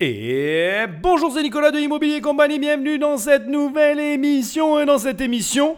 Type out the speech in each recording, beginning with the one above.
Et bonjour, c'est Nicolas de Immobilier Compagnie, bienvenue dans cette nouvelle émission. Et dans cette émission,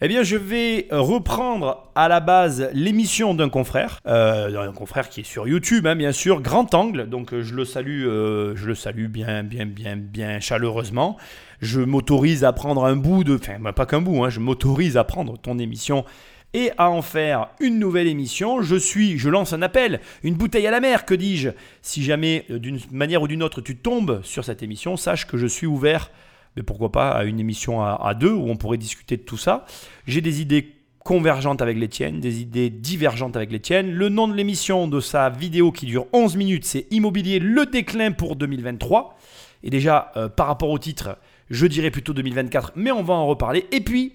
eh bien, je vais reprendre à la base l'émission d'un confrère, euh, un confrère qui est sur YouTube, hein, bien sûr, Grand Angle. Donc, euh, je le salue, euh, je le salue bien, bien, bien, bien chaleureusement. Je m'autorise à prendre un bout de, enfin, pas qu'un bout, hein, je m'autorise à prendre ton émission et à en faire une nouvelle émission. Je suis, je lance un appel, une bouteille à la mer, que dis-je Si jamais, euh, d'une manière ou d'une autre, tu tombes sur cette émission, sache que je suis ouvert, mais pourquoi pas, à une émission à, deux où on pourrait discuter de tout ça. J'ai des idées convergentes avec les tiennes, des idées divergentes avec les tiennes. Le nom de l'émission, de sa vidéo qui dure 11 minutes, c'est Immobilier, le déclin pour 2023. Et déjà, euh, par rapport au titre, je dirais plutôt 2024, mais on va en reparler. Et puis,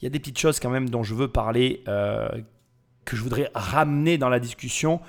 il y a des petites choses quand même dont je veux parler, euh, que je voudrais ramener dans la discussion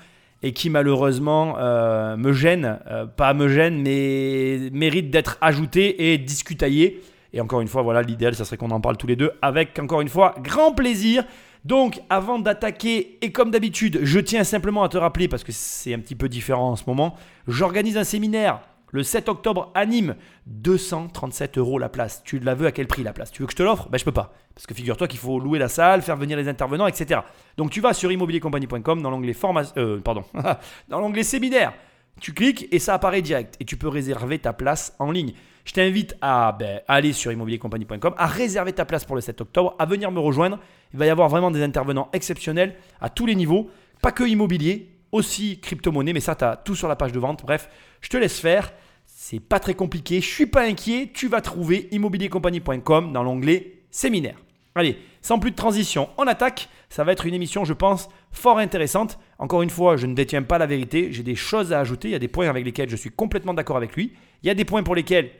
et qui malheureusement euh, me gênent, euh, pas me gênent, mais méritent d'être ajoutées et discutaillées. Et encore une fois, voilà, l'idéal, ça serait qu'on en parle tous les deux avec, encore une fois, grand plaisir. Donc, avant d'attaquer, et comme d'habitude, je tiens simplement à te rappeler, parce que c'est un petit peu différent en ce moment, j'organise un séminaire le 7 octobre à Nîmes, 237 euros la place. Tu la veux à quel prix la place? Tu veux que je te l'offre? Ben je peux pas. Parce que figure-toi qu'il faut louer la salle, faire venir les intervenants, etc. Donc tu vas sur immobiliercompagnie.com dans l'onglet formation, euh, dans l'onglet séminaire. Tu cliques et ça apparaît direct. Et tu peux réserver ta place en ligne. Je t'invite à, ben, aller sur immobiliercompagnie.com, à réserver ta place pour le 7 octobre, à venir me rejoindre. Il va y avoir vraiment des intervenants exceptionnels à tous les niveaux. Pas que immobilier, aussi crypto-monnaie, mais ça, tu as tout sur la page de vente. Bref, je te laisse faire. C'est pas très compliqué. Je suis pas inquiet. Tu vas trouver immobiliercompagnie.com dans l'onglet séminaire. Allez, sans plus de transition, on attaque. Ça va être une émission, je pense, fort intéressante. Encore une fois, je ne détiens pas la vérité. J'ai des choses à ajouter. Il y a des points avec lesquels je suis complètement d'accord avec lui. Il y a des points pour lesquels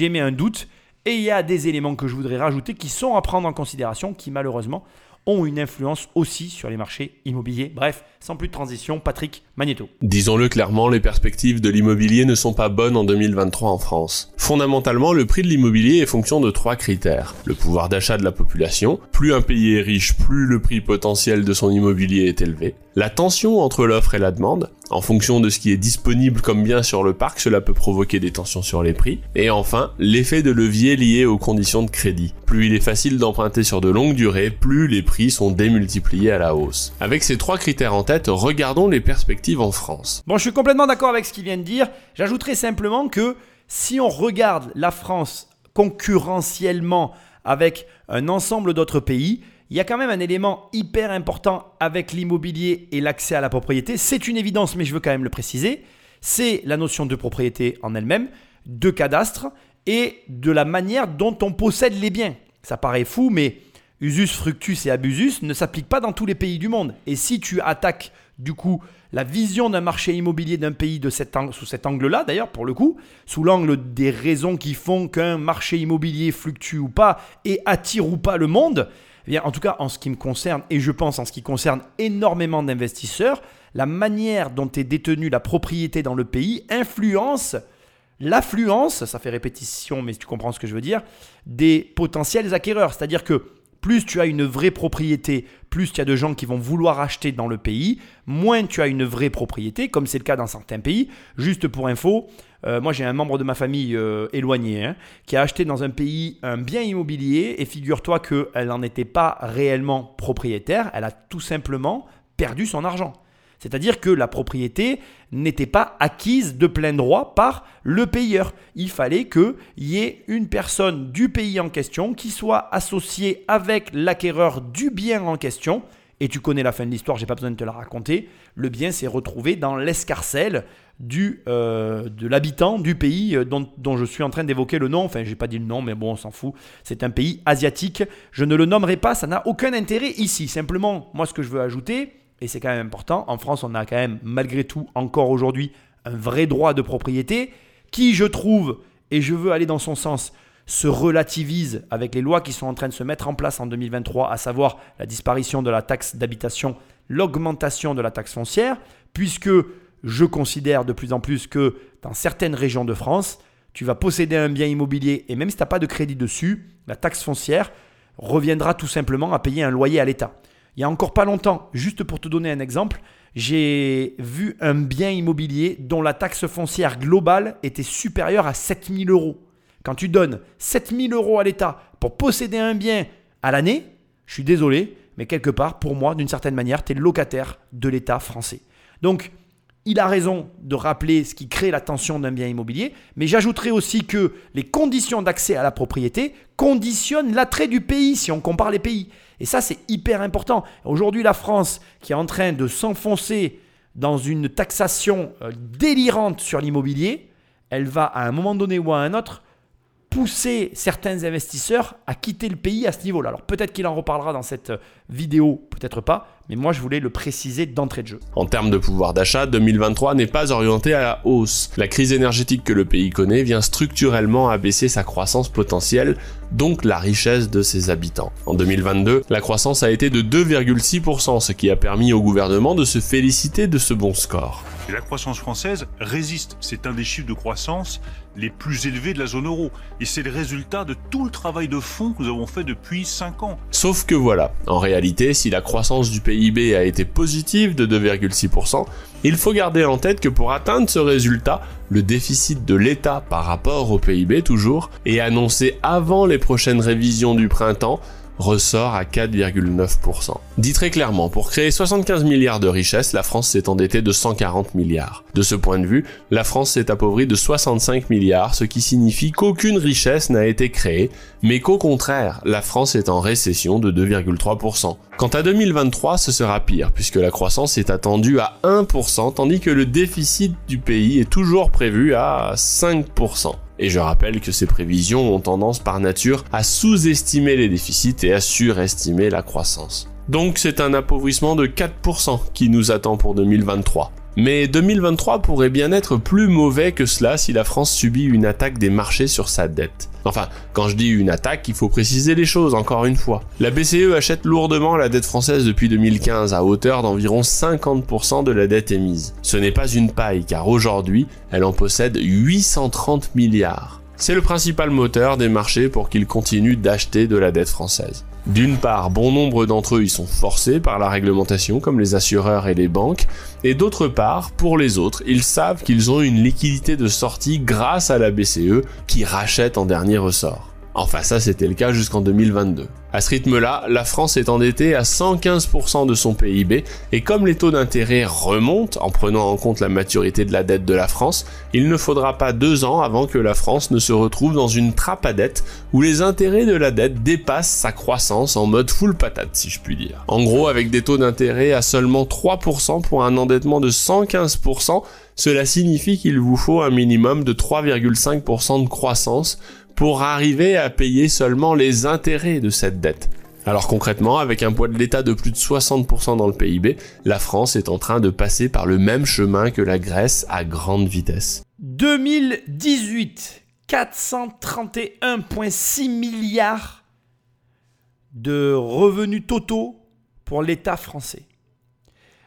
mis un doute. Et il y a des éléments que je voudrais rajouter qui sont à prendre en considération, qui malheureusement ont une influence aussi sur les marchés immobiliers. Bref, sans plus de transition, Patrick Magneto. Disons-le clairement, les perspectives de l'immobilier ne sont pas bonnes en 2023 en France. Fondamentalement, le prix de l'immobilier est fonction de trois critères. Le pouvoir d'achat de la population, plus un pays est riche, plus le prix potentiel de son immobilier est élevé. La tension entre l'offre et la demande, en fonction de ce qui est disponible comme bien sur le parc, cela peut provoquer des tensions sur les prix. Et enfin, l'effet de levier lié aux conditions de crédit. Plus il est facile d'emprunter sur de longues durées, plus les prix sont démultipliés à la hausse. Avec ces trois critères en tête, regardons les perspectives en France. Bon, je suis complètement d'accord avec ce qu'il vient de dire. J'ajouterai simplement que si on regarde la France concurrentiellement avec un ensemble d'autres pays, il y a quand même un élément hyper important avec l'immobilier et l'accès à la propriété. C'est une évidence, mais je veux quand même le préciser. C'est la notion de propriété en elle-même, de cadastre et de la manière dont on possède les biens. Ça paraît fou, mais usus fructus et abusus ne s'appliquent pas dans tous les pays du monde. Et si tu attaques du coup la vision d'un marché immobilier d'un pays de sous cet angle-là, d'ailleurs, pour le coup, sous l'angle des raisons qui font qu'un marché immobilier fluctue ou pas et attire ou pas le monde, en tout cas, en ce qui me concerne, et je pense en ce qui concerne énormément d'investisseurs, la manière dont est détenue la propriété dans le pays influence l'affluence, ça fait répétition, mais tu comprends ce que je veux dire, des potentiels acquéreurs. C'est-à-dire que plus tu as une vraie propriété, plus tu as de gens qui vont vouloir acheter dans le pays, moins tu as une vraie propriété, comme c'est le cas dans certains pays. Juste pour info, euh, moi j'ai un membre de ma famille euh, éloigné hein, qui a acheté dans un pays un bien immobilier et figure-toi qu'elle n'en était pas réellement propriétaire, elle a tout simplement perdu son argent. C'est-à-dire que la propriété n'était pas acquise de plein droit par le payeur. Il fallait qu'il y ait une personne du pays en question qui soit associée avec l'acquéreur du bien en question. Et tu connais la fin de l'histoire, j'ai pas besoin de te la raconter. Le bien s'est retrouvé dans l'escarcelle du, euh, de l'habitant du pays euh, dont, dont, je suis en train d'évoquer le nom. Enfin, j'ai pas dit le nom, mais bon, on s'en fout. C'est un pays asiatique. Je ne le nommerai pas, ça n'a aucun intérêt ici. Simplement, moi, ce que je veux ajouter, et c'est quand même important, en France, on a quand même, malgré tout, encore aujourd'hui, un vrai droit de propriété qui, je trouve, et je veux aller dans son sens, se relativise avec les lois qui sont en train de se mettre en place en 2023, à savoir la disparition de la taxe d'habitation, l'augmentation de la taxe foncière, puisque je considère de plus en plus que dans certaines régions de France, tu vas posséder un bien immobilier et même si tu n'as pas de crédit dessus, la taxe foncière reviendra tout simplement à payer un loyer à l'État. Il y a encore pas longtemps, juste pour te donner un exemple, j'ai vu un bien immobilier dont la taxe foncière globale était supérieure à 7000 euros. Quand tu donnes 7000 euros à l'État pour posséder un bien à l'année, je suis désolé, mais quelque part, pour moi, d'une certaine manière, tu es locataire de l'État français. Donc, il a raison de rappeler ce qui crée la tension d'un bien immobilier, mais j'ajouterai aussi que les conditions d'accès à la propriété conditionnent l'attrait du pays si on compare les pays. Et ça, c'est hyper important. Aujourd'hui, la France, qui est en train de s'enfoncer dans une taxation euh, délirante sur l'immobilier, elle va à un moment donné ou à un autre pousser certains investisseurs à quitter le pays à ce niveau-là. Alors peut-être qu'il en reparlera dans cette vidéo, peut-être pas, mais moi je voulais le préciser d'entrée de jeu. En termes de pouvoir d'achat, 2023 n'est pas orienté à la hausse. La crise énergétique que le pays connaît vient structurellement abaisser sa croissance potentielle, donc la richesse de ses habitants. En 2022, la croissance a été de 2,6%, ce qui a permis au gouvernement de se féliciter de ce bon score. Et la croissance française résiste. C'est un des chiffres de croissance les plus élevés de la zone euro. Et c'est le résultat de tout le travail de fond que nous avons fait depuis 5 ans. Sauf que voilà, en réalité, si la croissance du PIB a été positive de 2,6%, il faut garder en tête que pour atteindre ce résultat, le déficit de l'État par rapport au PIB toujours est annoncé avant les prochaines révisions du printemps ressort à 4,9%. Dit très clairement, pour créer 75 milliards de richesses, la France s'est endettée de 140 milliards. De ce point de vue, la France s'est appauvrie de 65 milliards, ce qui signifie qu'aucune richesse n'a été créée, mais qu'au contraire, la France est en récession de 2,3%. Quant à 2023, ce sera pire, puisque la croissance est attendue à 1%, tandis que le déficit du pays est toujours prévu à 5%. Et je rappelle que ces prévisions ont tendance par nature à sous-estimer les déficits et à surestimer la croissance. Donc c'est un appauvrissement de 4% qui nous attend pour 2023. Mais 2023 pourrait bien être plus mauvais que cela si la France subit une attaque des marchés sur sa dette. Enfin, quand je dis une attaque, il faut préciser les choses encore une fois. La BCE achète lourdement la dette française depuis 2015 à hauteur d'environ 50% de la dette émise. Ce n'est pas une paille car aujourd'hui, elle en possède 830 milliards. C'est le principal moteur des marchés pour qu'ils continuent d'acheter de la dette française. D'une part, bon nombre d'entre eux y sont forcés par la réglementation, comme les assureurs et les banques, et d'autre part, pour les autres, ils savent qu'ils ont une liquidité de sortie grâce à la BCE qui rachète en dernier ressort. Enfin ça c'était le cas jusqu'en 2022. À ce rythme-là, la France est endettée à 115% de son PIB et comme les taux d'intérêt remontent en prenant en compte la maturité de la dette de la France, il ne faudra pas deux ans avant que la France ne se retrouve dans une trappe à dette où les intérêts de la dette dépassent sa croissance en mode full patate si je puis dire. En gros, avec des taux d'intérêt à seulement 3% pour un endettement de 115%, cela signifie qu'il vous faut un minimum de 3,5% de croissance pour arriver à payer seulement les intérêts de cette dette. Alors concrètement, avec un poids de l'État de plus de 60% dans le PIB, la France est en train de passer par le même chemin que la Grèce à grande vitesse. 2018, 431,6 milliards de revenus totaux pour l'État français.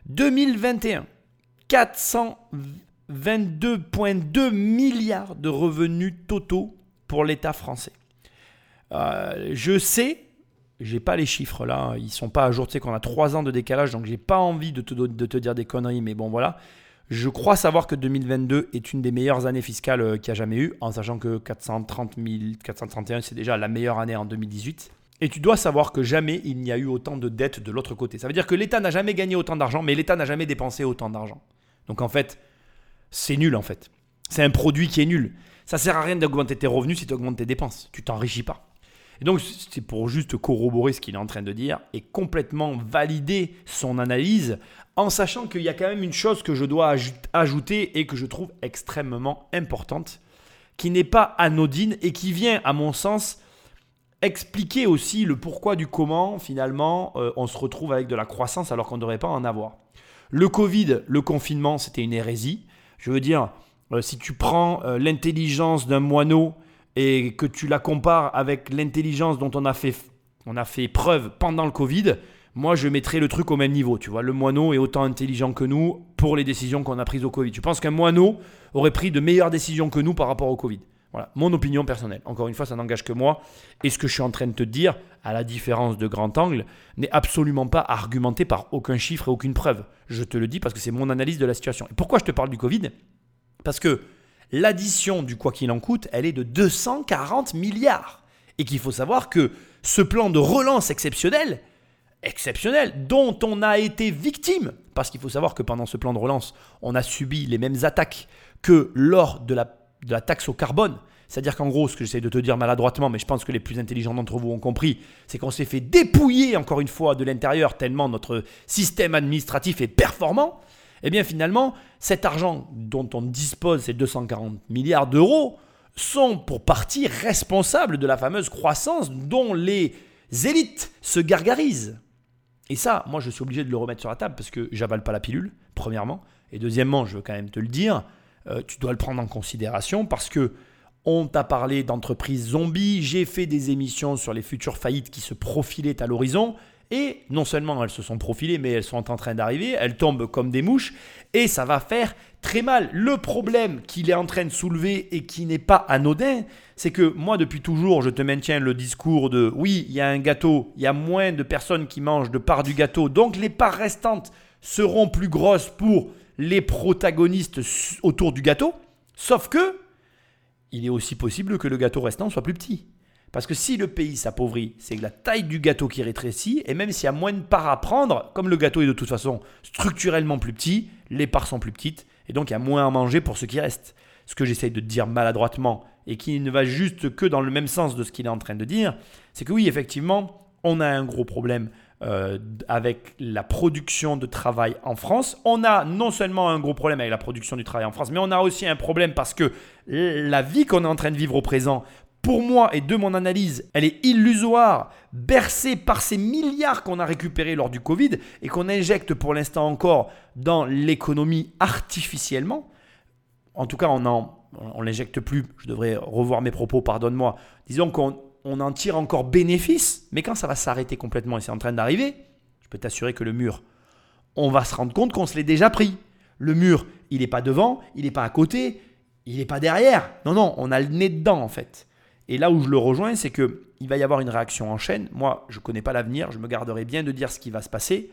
2021, 422,2 milliards de revenus totaux pour l'État français. Euh, je sais, j'ai pas les chiffres là, ils sont pas à jour. Tu sais qu'on a 3 ans de décalage, donc j'ai pas envie de te, de te dire des conneries, mais bon voilà. Je crois savoir que 2022 est une des meilleures années fiscales euh, qu'il y a jamais eu, en sachant que 430 000, 431 c'est déjà la meilleure année en 2018. Et tu dois savoir que jamais il n'y a eu autant de dettes de l'autre côté. Ça veut dire que l'État n'a jamais gagné autant d'argent, mais l'État n'a jamais dépensé autant d'argent. Donc en fait, c'est nul en fait. C'est un produit qui est nul. Ça sert à rien d'augmenter tes revenus si tu augmentes tes dépenses. Tu t'enrichis pas. Et donc, c'est pour juste corroborer ce qu'il est en train de dire et complètement valider son analyse en sachant qu'il y a quand même une chose que je dois ajouter et que je trouve extrêmement importante, qui n'est pas anodine et qui vient, à mon sens, expliquer aussi le pourquoi du comment, finalement, euh, on se retrouve avec de la croissance alors qu'on ne devrait pas en avoir. Le Covid, le confinement, c'était une hérésie. Je veux dire, euh, si tu prends euh, l'intelligence d'un moineau et que tu la compares avec l'intelligence dont on a, fait, on a fait preuve pendant le Covid, moi je mettrais le truc au même niveau. Tu vois, le moineau est autant intelligent que nous pour les décisions qu'on a prises au Covid. Tu penses qu'un moineau aurait pris de meilleures décisions que nous par rapport au Covid? Voilà, mon opinion personnelle. Encore une fois, ça n'engage que moi. Et ce que je suis en train de te dire, à la différence de grand angle, n'est absolument pas argumenté par aucun chiffre et aucune preuve. Je te le dis parce que c'est mon analyse de la situation. Et pourquoi je te parle du Covid? Parce que l'addition du quoi qu'il en coûte, elle est de 240 milliards. Et qu'il faut savoir que ce plan de relance exceptionnel, exceptionnel, dont on a été victime, parce qu'il faut savoir que pendant ce plan de relance, on a subi les mêmes attaques que lors de la, taxe au carbone. C'est-à-dire qu'en gros, ce que j'essaie de te dire maladroitement, mais je pense que les plus intelligents d'entre vous ont compris, c'est qu'on s'est fait dépouiller encore une fois de l'intérieur tellement notre système administratif est performant. Eh bien finalement, cet argent dont on dispose, ces 240 milliards d'euros, sont pour partie responsables de la fameuse croissance dont les élites se gargarisent. Et ça, moi, je suis obligé de le remettre sur la table parce que j'avale pas la pilule, premièrement. Et deuxièmement, je veux quand même te le dire, euh, tu dois le prendre en considération parce que on t'a parlé d'entreprises zombies, j'ai fait des émissions sur les futures faillites qui se profilaient à l'horizon. Et non seulement elles se sont profilées, mais elles sont en train d'arriver, elles tombent comme des mouches, et ça va faire très mal. Le problème qu'il est en train de soulever et qui n'est pas anodin, c'est que moi depuis toujours, je te maintiens le discours de oui, il y a un gâteau, il y a moins de personnes qui mangent de parts du gâteau, donc les parts restantes seront plus grosses pour les protagonistes autour du gâteau, sauf que il est aussi possible que le gâteau restant soit plus petit. Parce que si le pays s'appauvrit, c'est la taille du gâteau qui rétrécit, et même s'il y a moins de parts à prendre, comme le gâteau est de toute façon structurellement plus petit, les parts sont plus petites, et donc il y a moins à manger pour ce qui reste. Ce que j'essaye de dire maladroitement, et qui ne va juste que dans le même sens de ce qu'il est en train de dire, c'est que oui, effectivement, on a un gros problème euh, avec la production de travail en France. On a non seulement un gros problème avec la production du travail en France, mais on a aussi un problème parce que la vie qu'on est en train de vivre au présent pour moi et de mon analyse, elle est illusoire, bercée par ces milliards qu'on a récupérés lors du Covid et qu'on injecte pour l'instant encore dans l'économie artificiellement. En tout cas, on en, on l'injecte plus. Je devrais revoir mes propos, pardonne-moi. Disons qu'on on en tire encore bénéfice, mais quand ça va s'arrêter complètement et c'est en train d'arriver, je peux t'assurer que le mur, on va se rendre compte qu'on se l'est déjà pris. Le mur, il n'est pas devant, il n'est pas à côté, il n'est pas derrière. Non, non, on a le nez dedans en fait. Et là où je le rejoins, c'est que il va y avoir une réaction en chaîne. Moi, je ne connais pas l'avenir, je me garderai bien de dire ce qui va se passer.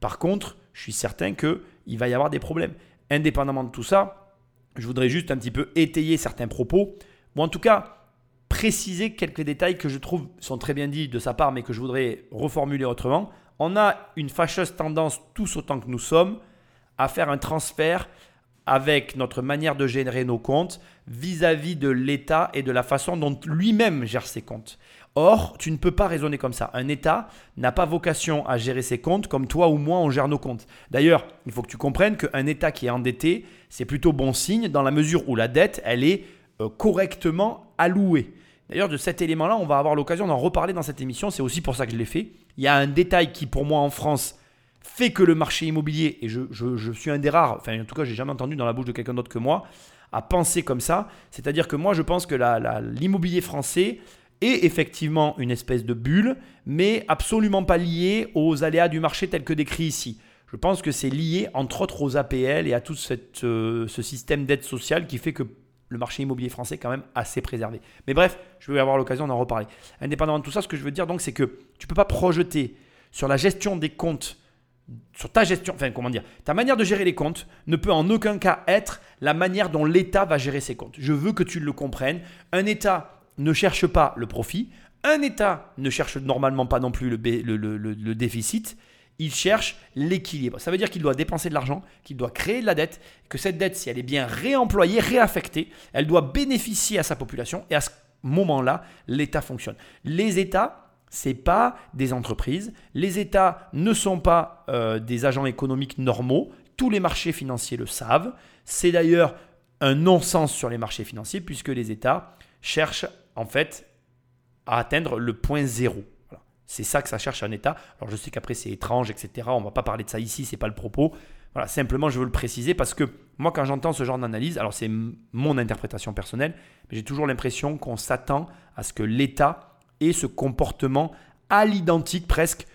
Par contre, je suis certain qu'il va y avoir des problèmes. Indépendamment de tout ça, je voudrais juste un petit peu étayer certains propos, ou en tout cas préciser quelques détails que je trouve sont très bien dits de sa part, mais que je voudrais reformuler autrement. On a une fâcheuse tendance, tous autant que nous sommes, à faire un transfert avec notre manière de générer nos comptes vis-à-vis de l'État et de la façon dont lui-même gère ses comptes. Or, tu ne peux pas raisonner comme ça. Un État n'a pas vocation à gérer ses comptes comme toi ou moi on gère nos comptes. D'ailleurs, il faut que tu comprennes qu'un État qui est endetté, c'est plutôt bon signe dans la mesure où la dette, elle est euh, correctement allouée. D'ailleurs, de cet élément-là, on va avoir l'occasion d'en reparler dans cette émission. C'est aussi pour ça que je l'ai fait. Il y a un détail qui, pour moi, en France, fait que le marché immobilier, et je, suis un des rares, enfin en tout cas j'ai jamais entendu dans la bouche de quelqu'un d'autre que moi, à penser comme ça. C'est-à-dire que moi je pense que l'immobilier français est effectivement une espèce de bulle, mais absolument pas lié aux aléas du marché tel que décrit ici. Je pense que c'est lié entre autres aux APL et à tout cette, euh, ce système d'aide sociale qui fait que le marché immobilier français est quand même assez préservé. Mais bref, je vais avoir l'occasion d'en reparler. Indépendamment de tout ça, ce que je veux dire donc, c'est que tu ne peux pas projeter sur la gestion des comptes sur ta gestion, enfin comment dire, ta manière de gérer les comptes ne peut en aucun cas être la manière dont l'État va gérer ses comptes. Je veux que tu le comprennes. Un État ne cherche pas le profit, un État ne cherche normalement pas non plus le, le, déficit, il cherche l'équilibre. Ça veut dire qu'il doit dépenser de l'argent, qu'il doit créer de la dette, que cette dette, si elle est bien réemployée, réaffectée, elle doit bénéficier à sa population et à ce moment-là, l'État fonctionne. Les États c'est pas des entreprises. Les États ne sont pas euh, des agents économiques normaux. Tous les marchés financiers le savent. C'est d'ailleurs un non-sens sur les marchés financiers puisque les États cherchent en fait à atteindre le point zéro. C'est ça que ça cherche un État. Alors je sais qu'après c'est étrange, etc. On ne va pas parler de ça ici, c'est pas le propos. Voilà, simplement je veux le préciser parce que moi quand j'entends ce genre d'analyse, alors c'est mon interprétation personnelle, mais j'ai toujours l'impression qu'on s'attend à ce que l'État et ce comportement à l'identique presque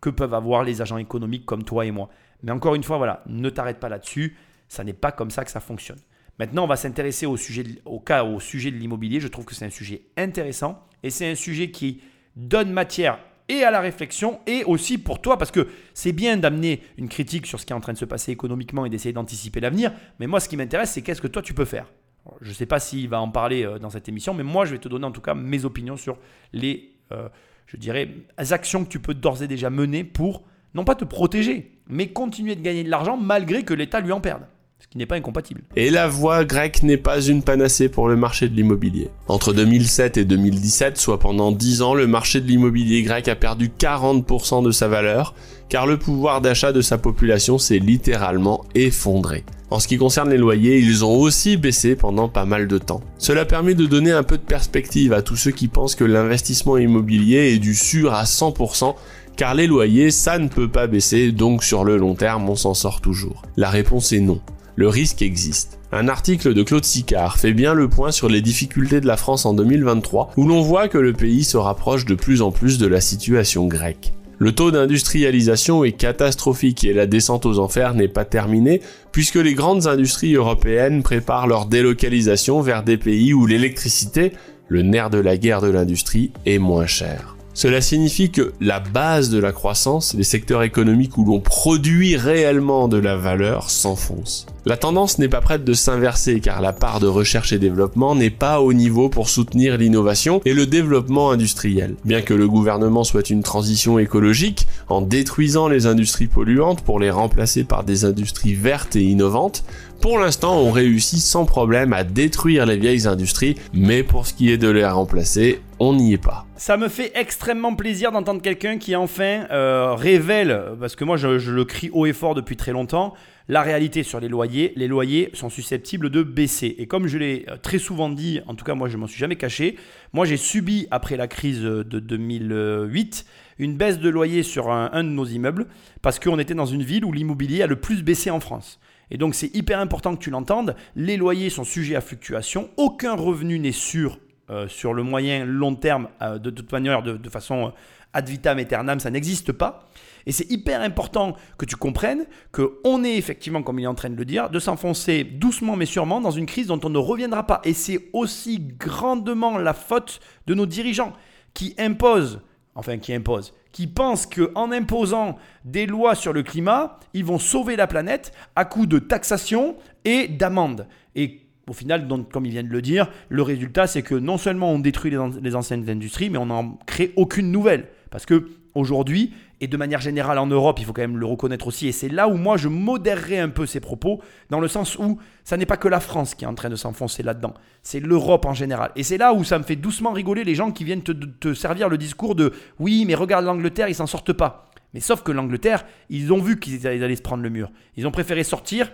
que peuvent avoir les agents économiques comme toi et moi. Mais encore une fois, voilà, ne t'arrête pas là-dessus, ça n'est pas comme ça que ça fonctionne. Maintenant, on va s'intéresser au, sujet au cas au sujet de l'immobilier. Je trouve que c'est un sujet intéressant et c'est un sujet qui donne matière et à la réflexion et aussi pour toi parce que c'est bien d'amener une critique sur ce qui est en train de se passer économiquement et d'essayer d'anticiper l'avenir. Mais moi, ce qui m'intéresse, c'est qu'est-ce que toi tu peux faire? Je ne sais pas s'il va en parler euh, dans cette émission, mais moi, je vais te donner en tout cas mes opinions sur les, euh, je dirais, actions que tu peux d'ores et déjà mener pour non pas te protéger, mais continuer de gagner de l'argent malgré que l'État lui en perde ce qui n'est pas incompatible. Et la voie grecque n'est pas une panacée pour le marché de l'immobilier. Entre 2007 et 2017, soit pendant 10 ans, le marché de l'immobilier grec a perdu 40% de sa valeur, car le pouvoir d'achat de sa population s'est littéralement effondré. En ce qui concerne les loyers, ils ont aussi baissé pendant pas mal de temps. Cela permet de donner un peu de perspective à tous ceux qui pensent que l'investissement immobilier est du sûr à 100%, car les loyers, ça ne peut pas baisser, donc sur le long terme, on s'en sort toujours. La réponse est non le risque existe. Un article de Claude Sicard fait bien le point sur les difficultés de la France en 2023, où l'on voit que le pays se rapproche de plus en plus de la situation grecque. Le taux d'industrialisation est catastrophique et la descente aux enfers n'est pas terminée, puisque les grandes industries européennes préparent leur délocalisation vers des pays où l'électricité, le nerf de la guerre de l'industrie, est moins chère. Cela signifie que la base de la croissance, les secteurs économiques où l'on produit réellement de la valeur, s'enfonce. La tendance n'est pas prête de s'inverser car la part de recherche et développement n'est pas au niveau pour soutenir l'innovation et le développement industriel. Bien que le gouvernement souhaite une transition écologique en détruisant les industries polluantes pour les remplacer par des industries vertes et innovantes, pour l'instant, on réussit sans problème à détruire les vieilles industries, mais pour ce qui est de les remplacer, on n'y est pas. Ça me fait extrêmement plaisir d'entendre quelqu'un qui enfin euh, révèle, parce que moi je, le crie haut et fort depuis très longtemps, la réalité sur les loyers. Les loyers sont susceptibles de baisser. Et comme je l'ai euh, très souvent dit, en tout cas moi je m'en suis jamais caché, moi j'ai subi après la crise de 2008 une baisse de loyer sur un, de nos immeubles, parce qu'on était dans une ville où l'immobilier a le plus baissé en France. Et donc c'est hyper important que tu l'entendes. Les loyers sont sujets à fluctuation. Aucun revenu n'est sûr euh, sur le moyen long terme euh, de, toute manière, de, façon euh, ad vitam aeternam, ça n'existe pas. Et c'est hyper important que tu comprennes qu'on est effectivement, comme il est en train de le dire, de s'enfoncer doucement mais sûrement dans une crise dont on ne reviendra pas. Et c'est aussi grandement la faute de nos dirigeants qui imposent, enfin qui imposent, qui pensent qu'en imposant des lois sur le climat, ils vont sauver la planète à coup de taxation et d'amendes. Et au final, comme ils viennent de le dire, le résultat, c'est que non seulement on détruit les, anciennes industries, mais on n'en crée aucune nouvelle. Parce que aujourd'hui, et de manière générale en Europe, il faut quand même le reconnaître aussi, et c'est là où moi je modérerai un peu ces propos, dans le sens où ça n'est pas que la France qui est en train de s'enfoncer là-dedans, c'est l'Europe en général. Et c'est là où ça me fait doucement rigoler les gens qui viennent te, servir le discours de oui, mais regarde l'Angleterre, ils s'en sortent pas. Mais sauf que l'Angleterre, ils ont vu qu'ils allaient se prendre le mur. Ils ont préféré sortir,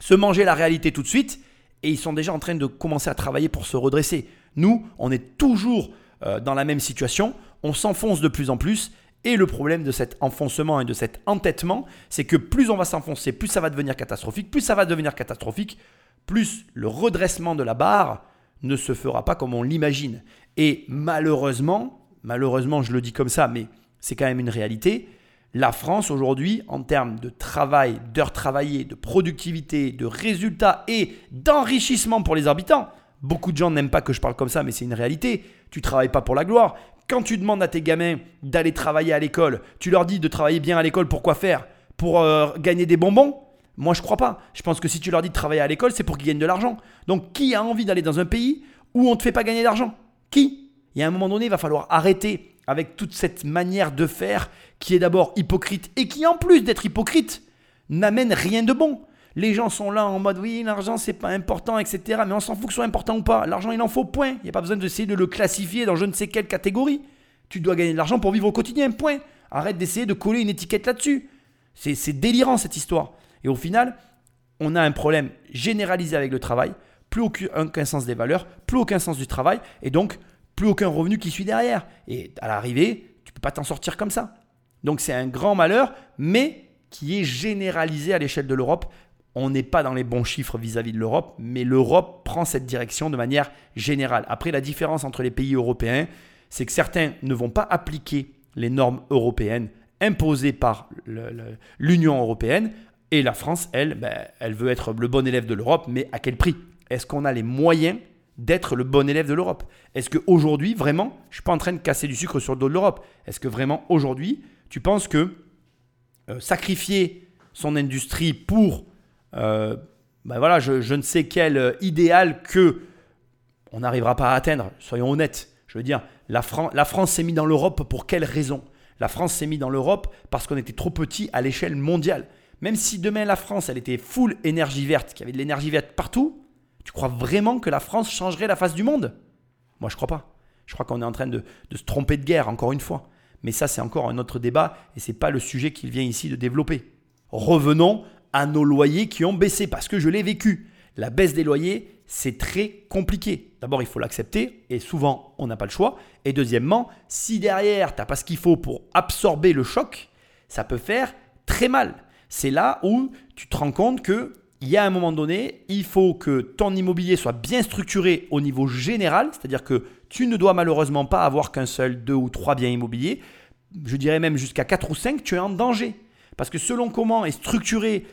se manger la réalité tout de suite, et ils sont déjà en train de commencer à travailler pour se redresser. Nous, on est toujours euh, dans la même situation, on s'enfonce de plus en plus, et le problème de cet enfoncement et de cet entêtement, c'est que plus on va s'enfoncer, plus ça va devenir catastrophique, plus ça va devenir catastrophique, plus le redressement de la barre ne se fera pas comme on l'imagine. Et malheureusement, malheureusement je le dis comme ça, mais c'est quand même une réalité, la France aujourd'hui, en termes de travail, d'heures travaillées, de productivité, de résultats et d'enrichissement pour les habitants, beaucoup de gens n'aiment pas que je parle comme ça, mais c'est une réalité. Tu travailles pas pour la gloire. Quand tu demandes à tes gamins d'aller travailler à l'école, tu leur dis de travailler bien à l'école, pourquoi faire? Pour euh, gagner des bonbons? Moi, je crois pas. Je pense que si tu leur dis de travailler à l'école, c'est pour qu'ils gagnent de l'argent. Donc, qui a envie d'aller dans un pays où on ne te fait pas gagner d'argent? Qui? Y a un moment donné, il va falloir arrêter avec toute cette manière de faire qui est d'abord hypocrite et qui, en plus d'être hypocrite, n'amène rien de bon. Les gens sont là en mode oui, l'argent c'est pas important, etc. Mais on s'en fout que ce soit important ou pas. L'argent il en faut, point. Il n'y a pas besoin d'essayer de le classifier dans je ne sais quelle catégorie. Tu dois gagner de l'argent pour vivre au quotidien, point. Arrête d'essayer de coller une étiquette là-dessus. C'est délirant cette histoire. Et au final, on a un problème généralisé avec le travail, plus aucun, sens des valeurs, plus aucun sens du travail, et donc plus aucun revenu qui suit derrière. Et à l'arrivée, tu peux pas t'en sortir comme ça. Donc c'est un grand malheur, mais qui est généralisé à l'échelle de l'Europe on n'est pas dans les bons chiffres vis-à-vis de l'Europe, mais l'Europe prend cette direction de manière générale. Après, la différence entre les pays européens, c'est que certains ne vont pas appliquer les normes européennes imposées par l'Union européenne, Et la France, elle, ben, elle veut être le bon élève de l'Europe, mais à quel prix? Est-ce qu'on a les moyens d'être le bon élève de l'Europe? Est-ce qu'aujourd'hui, vraiment, je ne suis pas en train de casser du sucre sur le dos de l'Europe, est-ce que vraiment, aujourd'hui, tu penses que euh, sacrifier son industrie pour, euh, ben voilà, je, ne sais quel euh, idéal que on n'arrivera pas à atteindre, soyons honnêtes. Je veux dire, la, la France s'est mise dans l'Europe pour quelle raison? La France s'est mise dans l'Europe parce qu'on était trop petit à l'échelle mondiale. Même si demain la France, elle était full énergie verte, qu'il y avait de l'énergie verte partout, tu crois vraiment que la France changerait la face du monde? Moi, je crois pas. Je crois qu'on est en train de, se tromper de guerre, encore une fois. Mais ça, c'est encore un autre débat et ce n'est pas le sujet qu'il vient ici de développer. Revenons à nos loyers qui ont baissé parce que je l'ai vécu. La baisse des loyers, c'est très compliqué. D'abord, il faut l'accepter et souvent, on n'a pas le choix. Et deuxièmement, si derrière, tu n'as pas ce qu'il faut pour absorber le choc, ça peut faire très mal. C'est là où tu te rends compte que il y a un moment donné, il faut que ton immobilier soit bien structuré au niveau général, c'est-à-dire que tu ne dois malheureusement pas avoir qu'un seul, deux ou trois biens immobiliers. Je dirais même jusqu'à quatre ou cinq, tu es en danger. Parce que selon comment est structuré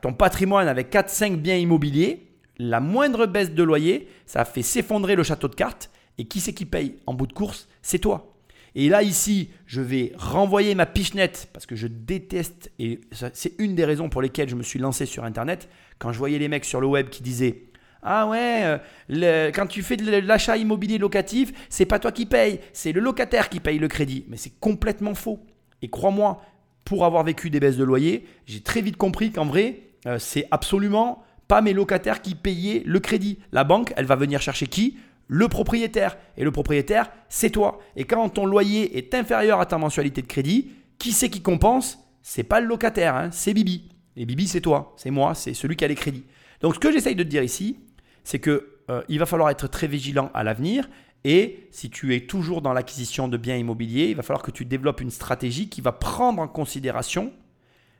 ton patrimoine avec 4-5 biens immobiliers, la moindre baisse de loyer, ça fait s'effondrer le château de cartes. Et qui c'est qui paye en bout de course? C'est toi. Et là, ici, je vais renvoyer ma pichenette parce que je déteste, et c'est une des raisons pour lesquelles je me suis lancé sur Internet, quand je voyais les mecs sur le web qui disaient ah ouais, euh, quand tu fais de l'achat immobilier locatif, c'est pas toi qui paye, c'est le locataire qui paye le crédit. Mais c'est complètement faux. Et crois-moi, pour avoir vécu des baisses de loyer, j'ai très vite compris qu'en vrai, euh, c'est absolument pas mes locataires qui payaient le crédit. La banque, elle va venir chercher qui? Le propriétaire. Et le propriétaire, c'est toi. Et quand ton loyer est inférieur à ta mensualité de crédit, qui c'est qui compense? C'est pas le locataire, hein, c'est Bibi. Et Bibi, c'est toi, c'est moi, c'est celui qui a les crédits. Donc ce que j'essaye de te dire ici, c'est que euh, il va falloir être très vigilant à l'avenir. Et si tu es toujours dans l'acquisition de biens immobiliers, il va falloir que tu développes une stratégie qui va prendre en considération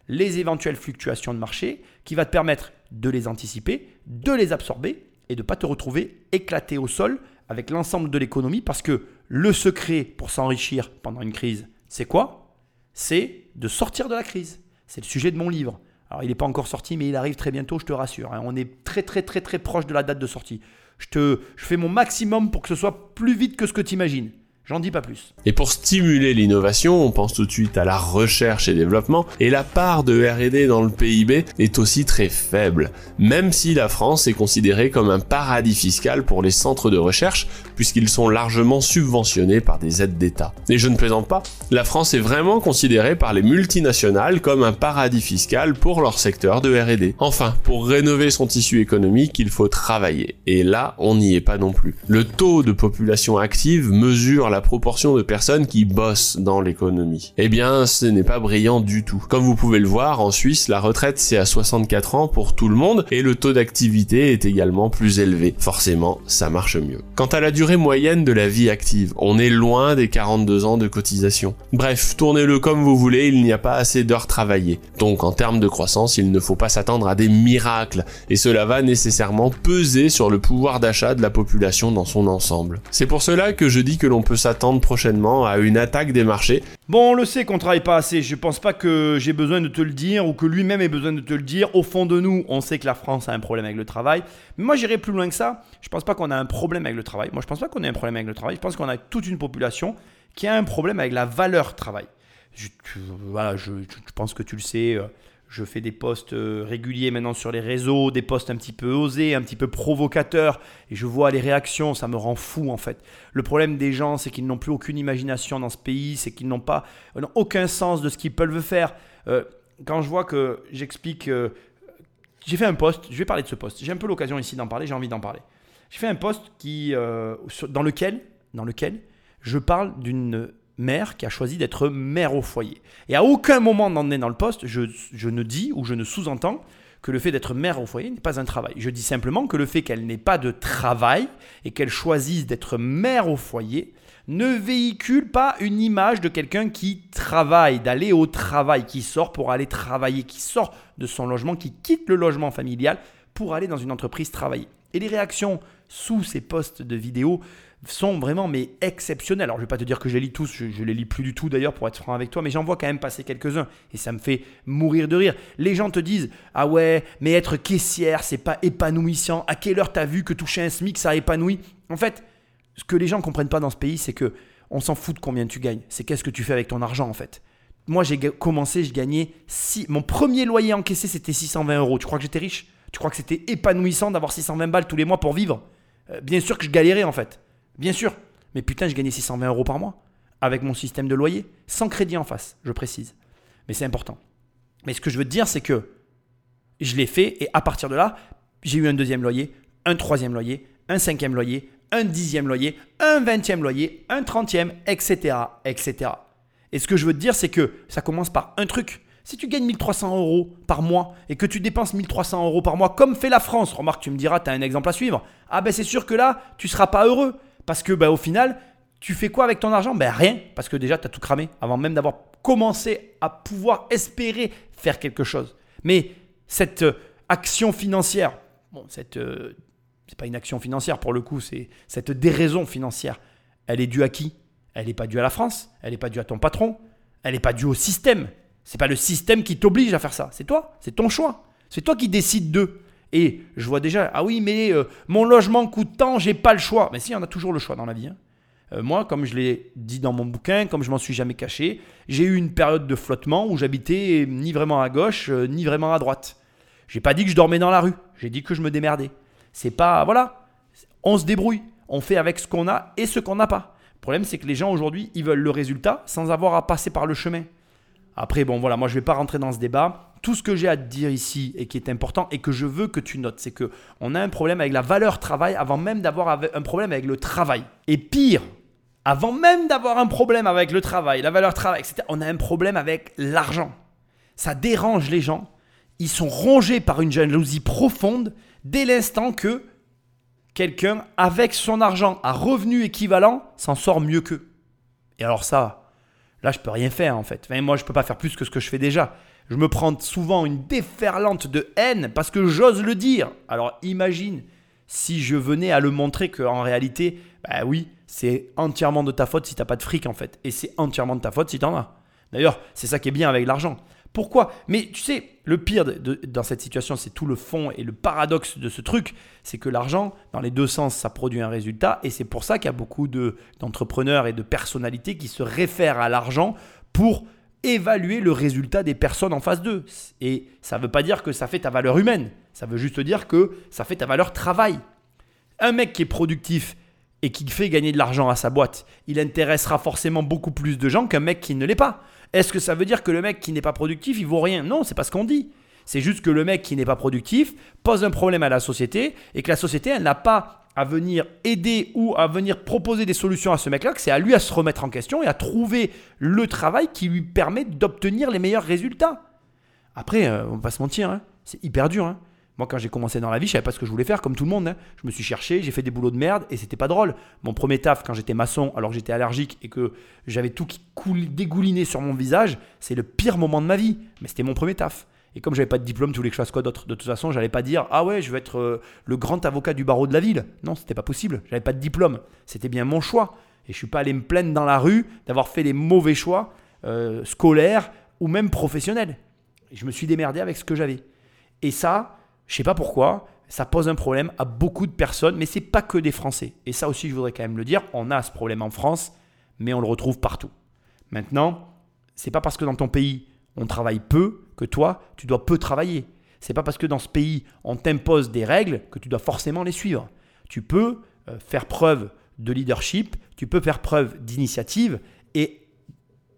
les éventuelles fluctuations de marché, qui va te permettre de les anticiper, de les absorber et de ne pas te retrouver éclaté au sol avec l'ensemble de l'économie parce que le secret pour s'enrichir pendant une crise, c'est quoi? C'est de sortir de la crise. C'est le sujet de mon livre. Alors il n'est pas encore sorti, mais il arrive très bientôt, je te rassure. Hein. On est très très très très proche de la date de sortie. Je, te, je fais mon maximum pour que ce soit plus vite que ce que tu imagines. J'en dis pas plus. Et pour stimuler l'innovation, on pense tout de suite à la recherche et développement, et la part de R&D dans le PIB est aussi très faible, même si la France est considérée comme un paradis fiscal pour les centres de recherche, puisqu'ils sont largement subventionnés par des aides d'État. Et je ne plaisante pas, la France est vraiment considérée par les multinationales comme un paradis fiscal pour leur secteur de R&D. Enfin, pour rénover son tissu économique, il faut travailler, et là, on n'y est pas non plus. Le taux de population active mesure la proportion de personnes qui bossent dans l'économie. Eh bien, ce n'est pas brillant du tout. Comme vous pouvez le voir, en Suisse, la retraite c'est à 64 ans pour tout le monde et le taux d'activité est également plus élevé. Forcément, ça marche mieux. Quant à la durée moyenne de la vie active, on est loin des 42 ans de cotisation. Bref, tournez-le comme vous voulez, il n'y a pas assez d'heures travaillées. Donc en termes de croissance, il ne faut pas s'attendre à des miracles et cela va nécessairement peser sur le pouvoir d'achat de la population dans son ensemble. C'est pour cela que je dis que l'on peut s'attendre prochainement à une attaque des marchés. Bon, on le sait qu'on travaille pas assez. Je pense pas que j'ai besoin de te le dire ou que lui-même ait besoin de te le dire. Au fond de nous, on sait que la France a un problème avec le travail. Mais moi, j'irai plus loin que ça. Je pense pas qu'on a un problème avec le travail. Moi, je pense pas qu'on ait un problème avec le travail. Je pense qu'on a toute une population qui a un problème avec la valeur travail. Je, voilà, je, pense que tu le sais. Euh, je fais des posts euh, réguliers maintenant sur les réseaux, des posts un petit peu osés, un petit peu provocateurs, et je vois les réactions, ça me rend fou en fait. Le problème des gens, c'est qu'ils n'ont plus aucune imagination dans ce pays, c'est qu'ils n'ont pas n'ont aucun sens de ce qu'ils peuvent faire. Euh, quand je vois que j'explique, euh, j'ai fait un post, je vais parler de ce post. J'ai un peu l'occasion ici d'en parler, j'ai envie d'en parler. J'ai fait un post qui, dans lequel, dans lequel, je parle d'une mère qui a choisi d'être mère au foyer. Et à aucun moment dans le poste, je, je ne dis ou je ne sous-entends que le fait d'être mère au foyer n'est pas un travail. Je dis simplement que le fait qu'elle n'ait pas de travail et qu'elle choisisse d'être mère au foyer ne véhicule pas une image de quelqu'un qui travaille, d'aller au travail, qui sort pour aller travailler, qui sort de son logement, qui quitte le logement familial pour aller dans une entreprise travailler. Et les réactions sous ces posts de vidéos sont vraiment mais exceptionnels. Alors je vais pas te dire que je les lis tous, je, je les lis plus du tout d'ailleurs pour être franc avec toi, mais j'en vois quand même passer quelques-uns et ça me fait mourir de rire. Les gens te disent ah ouais, mais être caissière c'est pas épanouissant. À quelle heure t'as vu que toucher un SMIC ça épanouit? En fait, ce que les gens comprennent pas dans ce pays, c'est que on s'en fout de combien tu gagnes. C'est qu'est-ce que tu fais avec ton argent en fait. Moi j'ai commencé, je gagnais 6... mon premier loyer encaissé c'était 620 euros. Tu crois que j'étais riche? Tu crois que c'était épanouissant d'avoir 620 balles tous les mois pour vivre? Euh, Bien sûr que je galérais en fait. Bien sûr. Mais putain, je gagnais 620 euros par mois avec mon système de loyer, sans crédit en face, je précise. Mais c'est important. Mais ce que je veux te dire, c'est que je l'ai fait et à partir de là, j'ai eu un deuxième loyer, un troisième loyer, un cinquième loyer, un dixième loyer, un vingtième loyer, un trentième, etc., etc. Et ce que je veux te dire, c'est que ça commence par un truc. Si tu gagnes 1300 euros par mois et que tu dépenses 1300 euros par mois, comme fait la France, remarque, tu me diras, tu as un exemple à suivre. Ah ben c'est sûr que là, tu seras pas heureux. Parce que ben, au final, tu fais quoi avec ton argent? Ben rien. Parce que déjà, tu as tout cramé avant même d'avoir commencé à pouvoir espérer faire quelque chose. Mais cette euh, action financière, bon, cette, euh, c'est pas une action financière pour le coup, c'est cette déraison financière. Elle est due à qui? Elle n'est pas due à la France, elle n'est pas due à ton patron, elle n'est pas due au système. C'est pas le système qui t'oblige à faire ça, c'est toi, c'est ton choix. C'est toi qui décides d'eux. Et je vois déjà, ah oui, mais euh, mon logement coûte tant, j'ai pas le choix. Mais si, on a toujours le choix dans la vie. hein. Euh, moi, comme je l'ai dit dans mon bouquin, comme je m'en suis jamais caché, j'ai eu une période de flottement où j'habitais ni vraiment à gauche, euh, ni vraiment à droite. J'ai pas dit que je dormais dans la rue, j'ai dit que je me démerdais. C'est pas, voilà, on se débrouille, on fait avec ce qu'on a et ce qu'on n'a pas. Le problème, c'est que les gens aujourd'hui, ils veulent le résultat sans avoir à passer par le chemin. Après, bon, voilà, moi, je vais pas rentrer dans ce débat. Tout ce que j'ai à te dire ici et qui est important et que je veux que tu notes, c'est que on a un problème avec la valeur travail avant même d'avoir un problème avec le travail. Et pire, avant même d'avoir un problème avec le travail, la valeur travail, etc., on a un problème avec l'argent. Ça dérange les gens. Ils sont rongés par une jalousie profonde dès l'instant que quelqu'un, avec son argent à revenu équivalent, s'en sort mieux qu'eux. Et alors ça, là, je peux rien faire en fait. Moi, je peux pas faire plus que ce que je fais déjà. Je me prends souvent une déferlante de haine parce que j'ose le dire. Alors imagine si je venais à le montrer qu'en réalité, bah oui, c'est entièrement de ta faute si t'as pas de fric en fait. Et c'est entièrement de ta faute si t'en as. D'ailleurs, c'est ça qui est bien avec l'argent. Pourquoi? Mais tu sais, le pire dans cette situation, c'est tout le fond et le paradoxe de ce truc, c'est que l'argent, dans les deux sens, ça produit un résultat, et c'est pour ça qu'il y a beaucoup de- d'entrepreneurs et de personnalités qui se réfèrent à l'argent pour évaluer le résultat des personnes en face d'eux. Et ça ne veut pas dire que ça fait ta valeur humaine, ça veut juste dire que ça fait ta valeur travail. Un mec qui est productif et qui fait gagner de l'argent à sa boîte, il intéressera forcément beaucoup plus de gens qu'un mec qui ne l'est pas. Est-ce que ça veut dire que le mec qui n'est pas productif, il vaut rien? Non, c'est pas ce qu'on dit. C'est juste que le mec qui n'est pas productif pose un problème à la société et que la société, elle n'a pas à venir aider ou à venir proposer des solutions à ce mec-là, que c'est à lui à se remettre en question et à trouver le travail qui lui permet d'obtenir les meilleurs résultats. Après, euh, on va pas se mentir, hein, c'est hyper dur. hein. Moi, quand j'ai commencé dans la vie, je savais pas ce que je voulais faire, comme tout le monde. hein. Je me suis cherché, j'ai fait des boulots de merde et c'était pas drôle. Mon premier taf, quand j'étais maçon, alors que j'étais allergique et que j'avais tout qui dégouliné sur mon visage, c'est le pire moment de ma vie. Mais c'était mon premier taf. Et comme j'avais pas de diplôme, tu voulais que je fasse quoi d'autre De toute façon, j'allais pas dire ah ouais, je vais être euh, le grand avocat du barreau de la ville. Non, c'était pas possible. J'avais pas de diplôme. C'était bien mon choix. Et je suis pas allé me plaindre dans la rue d'avoir fait les mauvais choix euh, scolaires ou même professionnels. Je me suis démerdé avec ce que j'avais. Et ça, je sais pas pourquoi, ça pose un problème à beaucoup de personnes, mais c'est pas que des Français. Et ça aussi, je voudrais quand même le dire, on a ce problème en France, mais on le retrouve partout. Maintenant, c'est pas parce que dans ton pays on travaille peu que toi tu dois peu travailler. C'est pas parce que dans ce pays on t'impose des règles que tu dois forcément les suivre. Tu peux euh, faire preuve de leadership, tu peux faire preuve d'initiative et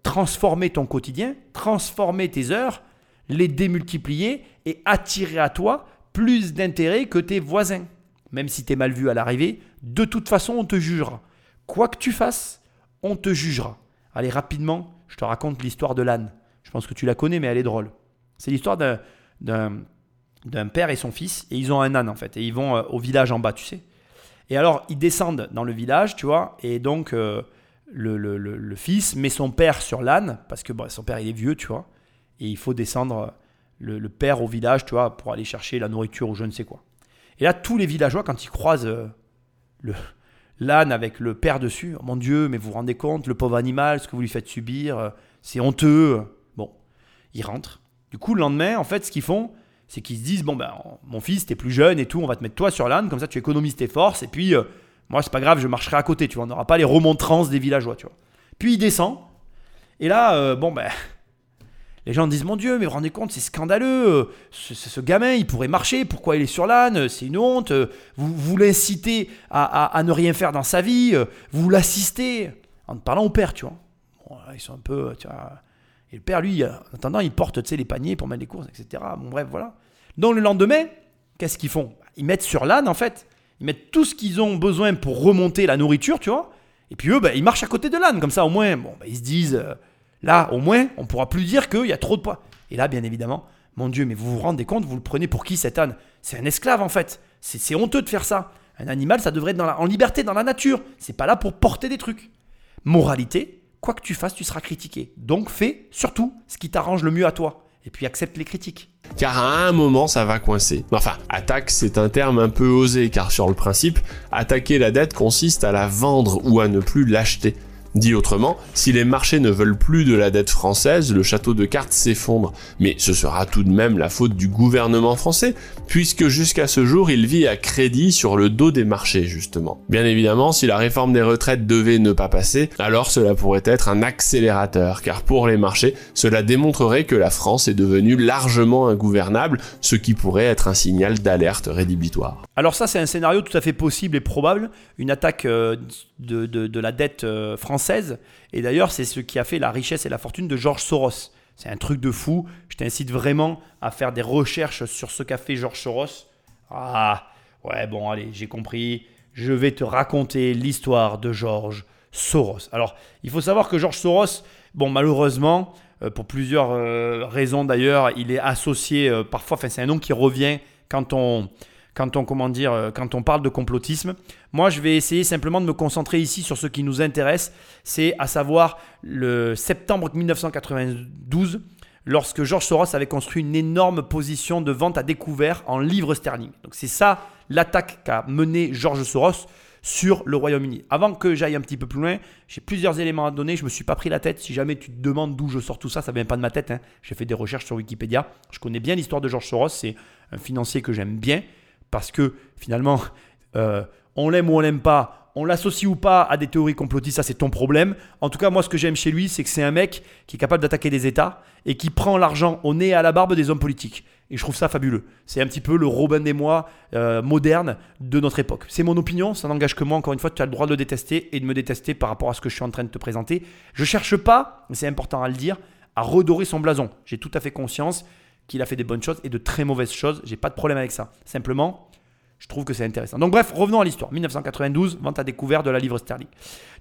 transformer ton quotidien, transformer tes heures, les démultiplier et attirer à toi plus d'intérêt que tes voisins. Même si tu es mal vu à l'arrivée, de toute façon, on te jugera. Quoi que tu fasses, on te jugera. Allez, rapidement, je te raconte l'histoire de l'âne. Je pense que tu la connais, mais elle est drôle. C'est l'histoire d'un, père et son fils, et ils ont un âne en fait, et ils vont euh, au village en bas, tu sais. Et alors, ils descendent dans le village, tu vois, et donc euh, le, le- le- le fils met son père sur l'âne, parce que bon, son père il est vieux, tu vois, et il faut descendre euh, le, père au village, tu vois, pour aller chercher la nourriture ou je ne sais quoi. Et là, tous les villageois, quand ils croisent euh, le l'âne avec le père dessus. Oh mon Dieu, mais vous vous rendez compte, le pauvre animal, ce que vous lui faites subir, euh, c'est honteux. Bon, ils rentrent. Du coup, le lendemain, en fait, ce qu'ils font, c'est qu'ils se disent bon ben mon fils, t'es plus jeune et tout, on va te mettre toi sur l'âne, comme ça tu économises tes forces et puis euh, moi c'est pas grave, je marcherai à côté, tu vois, on n'aura pas les remontrances des villageois, tu vois. Puis il descend et là, euh, bon ben les gens disent Mon Dieu, mais vous rendez compte, c'est scandaleux. euh, Ce, gamin, il pourrait marcher. Pourquoi il est sur l'âne C'est une honte. euh, Vous, vous l'incitez à, ne rien faire dans sa vie. euh, Vous l'assistez. En parlant au père, tu vois. Bon, ils sont un peu. Tu vois, et le père, lui, euh, en attendant, il porte tu sais, les paniers pour mettre les courses, etc. Bon, bref, voilà. Donc le lendemain, qu'est-ce qu'ils font? Ils mettent sur l'âne, en fait. Ils mettent tout ce qu'ils ont besoin pour remonter la nourriture, tu vois. Et puis eux, ben, ils marchent à côté de l'âne. Comme ça, au moins, bon, ben, ils se disent. euh, Là, au moins, on pourra plus dire qu'il y a trop de poids. Et là, bien évidemment, mon Dieu, mais vous vous rendez compte, vous le prenez pour qui cet âne? C'est un esclave en fait. C'est honteux de faire ça. Un animal, ça devrait être en liberté dans la nature. C'est pas là pour porter des trucs. Moralité, quoi que tu fasses, tu seras critiqué. Donc fais surtout ce qui t'arrange le mieux à toi. Et puis accepte les critiques. Car à un moment, ça va coincer. Enfin, attaque, c'est un terme un peu osé, car sur le principe, attaquer la dette consiste à la vendre ou à ne plus l'acheter. Dit autrement, si les marchés ne veulent plus de la dette française, le château de cartes s'effondre. Mais ce sera tout de même la faute du gouvernement français, puisque jusqu'à ce jour, il vit à crédit sur le dos des marchés, justement. Bien évidemment, si la réforme des retraites devait ne pas passer, alors cela pourrait être un accélérateur, car pour les marchés, cela démontrerait que la France est devenue largement ingouvernable, ce qui pourrait être un signal d'alerte rédhibitoire. Alors ça, c'est un scénario tout à fait possible et probable, une attaque euh, de, de- la dette euh, Et d'ailleurs, c'est ce qui a fait la richesse et la fortune de George Soros. C'est un truc de fou. Je t'incite vraiment à faire des recherches sur ce qu'a fait George Soros. Ah, ouais, bon, allez, j'ai compris. Je vais te raconter l'histoire de George Soros. Alors, il faut savoir que George Soros, bon, malheureusement, euh, pour plusieurs euh, raisons d'ailleurs, il est associé euh, parfois, enfin, c'est un nom qui revient quand on, quand on, comment dire, euh, quand on parle de complotisme. Moi, je vais essayer simplement de me concentrer ici sur ce qui nous intéresse, c'est à savoir le septembre 1992, lorsque George Soros avait construit une énorme position de vente à découvert en livres sterling. Donc c'est ça l'attaque qu'a menée George Soros sur le Royaume-Uni. Avant que j'aille un petit peu plus loin, j'ai plusieurs éléments à donner. Je me suis pas pris la tête. Si jamais tu te demandes d'où je sors tout ça, ça vient pas de ma tête. hein. J'ai fait des recherches sur Wikipédia. Je connais bien l'histoire de George Soros. C'est un financier que j'aime bien parce que finalement, euh, on l'aime ou on l'aime pas. On l'associe ou pas à des théories complotistes, ça c'est ton problème. En tout cas, moi ce que j'aime chez lui, c'est que c'est un mec qui est capable d'attaquer des États et qui prend l'argent au nez et à la barbe des hommes politiques. Et je trouve ça fabuleux. C'est un petit peu le Robin des Mois euh, moderne de notre époque. C'est mon opinion, ça n'engage que moi. Encore une fois, tu as le droit de le détester et de me détester par rapport à ce que je suis en train de te présenter. Je cherche pas, mais c'est important à le dire, à redorer son blason. J'ai tout à fait conscience qu'il a fait des bonnes choses et de très mauvaises choses. J'ai pas de problème avec ça. Simplement, je trouve que c'est intéressant. Donc bref, revenons à l'histoire. 1992, vente à découvert de la livre sterling.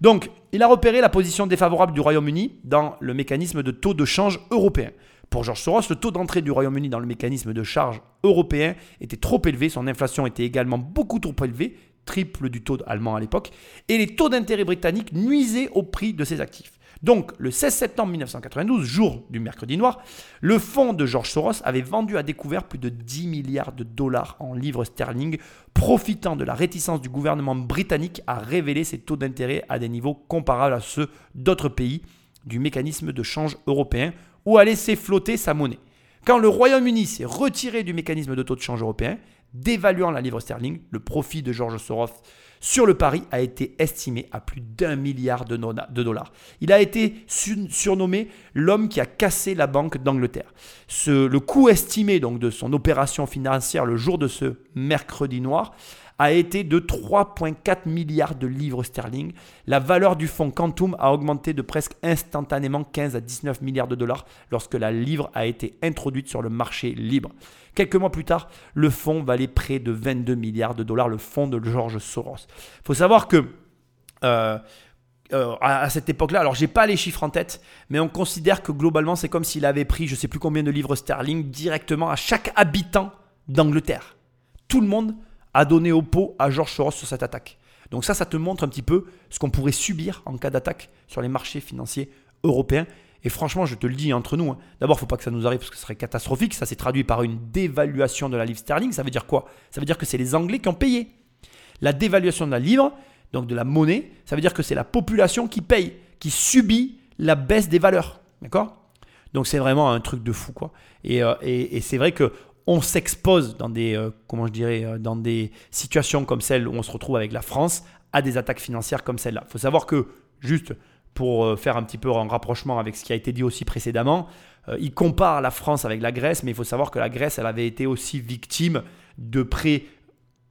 Donc, il a repéré la position défavorable du Royaume-Uni dans le mécanisme de taux de change européen. Pour George Soros, le taux d'entrée du Royaume-Uni dans le mécanisme de charge européen était trop élevé, son inflation était également beaucoup trop élevée, triple du taux allemand à l'époque, et les taux d'intérêt britanniques nuisaient au prix de ses actifs. Donc, le 16 septembre 1992, jour du mercredi noir, le fonds de George Soros avait vendu à découvert plus de 10 milliards de dollars en livres sterling, profitant de la réticence du gouvernement britannique à révéler ses taux d'intérêt à des niveaux comparables à ceux d'autres pays du mécanisme de change européen ou à laisser flotter sa monnaie. Quand le Royaume-Uni s'est retiré du mécanisme de taux de change européen, dévaluant la livre sterling, le profit de George Soros sur le pari a été estimé à plus d'un milliard de, dollars. Il a été su- surnommé l'homme qui a cassé la banque d'Angleterre. Le coût estimé donc de son opération financière le jour de ce mercredi noir a été de 3,4 milliards de livres sterling. La valeur du fonds Quantum a augmenté de presque instantanément 15 à 19 milliards de dollars lorsque la livre a été introduite sur le marché libre. Quelques mois plus tard, le fonds valait près de 22 milliards de dollars, le fonds de George Soros. Il faut savoir que euh, euh, à, cette époque-là, alors j'ai pas les chiffres en tête, mais on considère que globalement c'est comme s'il avait pris je sais plus combien de livres sterling directement à chaque habitant d'Angleterre. Tout le monde a donné au pot à George Soros sur cette attaque. Donc ça, ça te montre un petit peu ce qu'on pourrait subir en cas d'attaque sur les marchés financiers européens. Et franchement, je te le dis entre nous, hein, d'abord, il ne faut pas que ça nous arrive parce que ce serait catastrophique. Ça s'est traduit par une dévaluation de la livre sterling. Ça veut dire quoi? Ça veut dire que c'est les Anglais qui ont payé. La dévaluation de la livre, donc de la monnaie, ça veut dire que c'est la population qui paye, qui subit la baisse des valeurs. D'accord? Donc c'est vraiment un truc de fou. quoi. Et, euh, c'est vrai que on s'expose dans des, euh, comment je dirais, euh, dans des situations comme celle où on se retrouve avec la France à des attaques financières comme celle-là. Il faut savoir que, juste pour euh, faire un petit peu un rapprochement avec ce qui a été dit aussi précédemment, il compare la France avec la Grèce, mais il faut savoir que la Grèce, elle avait été aussi victime de prêts,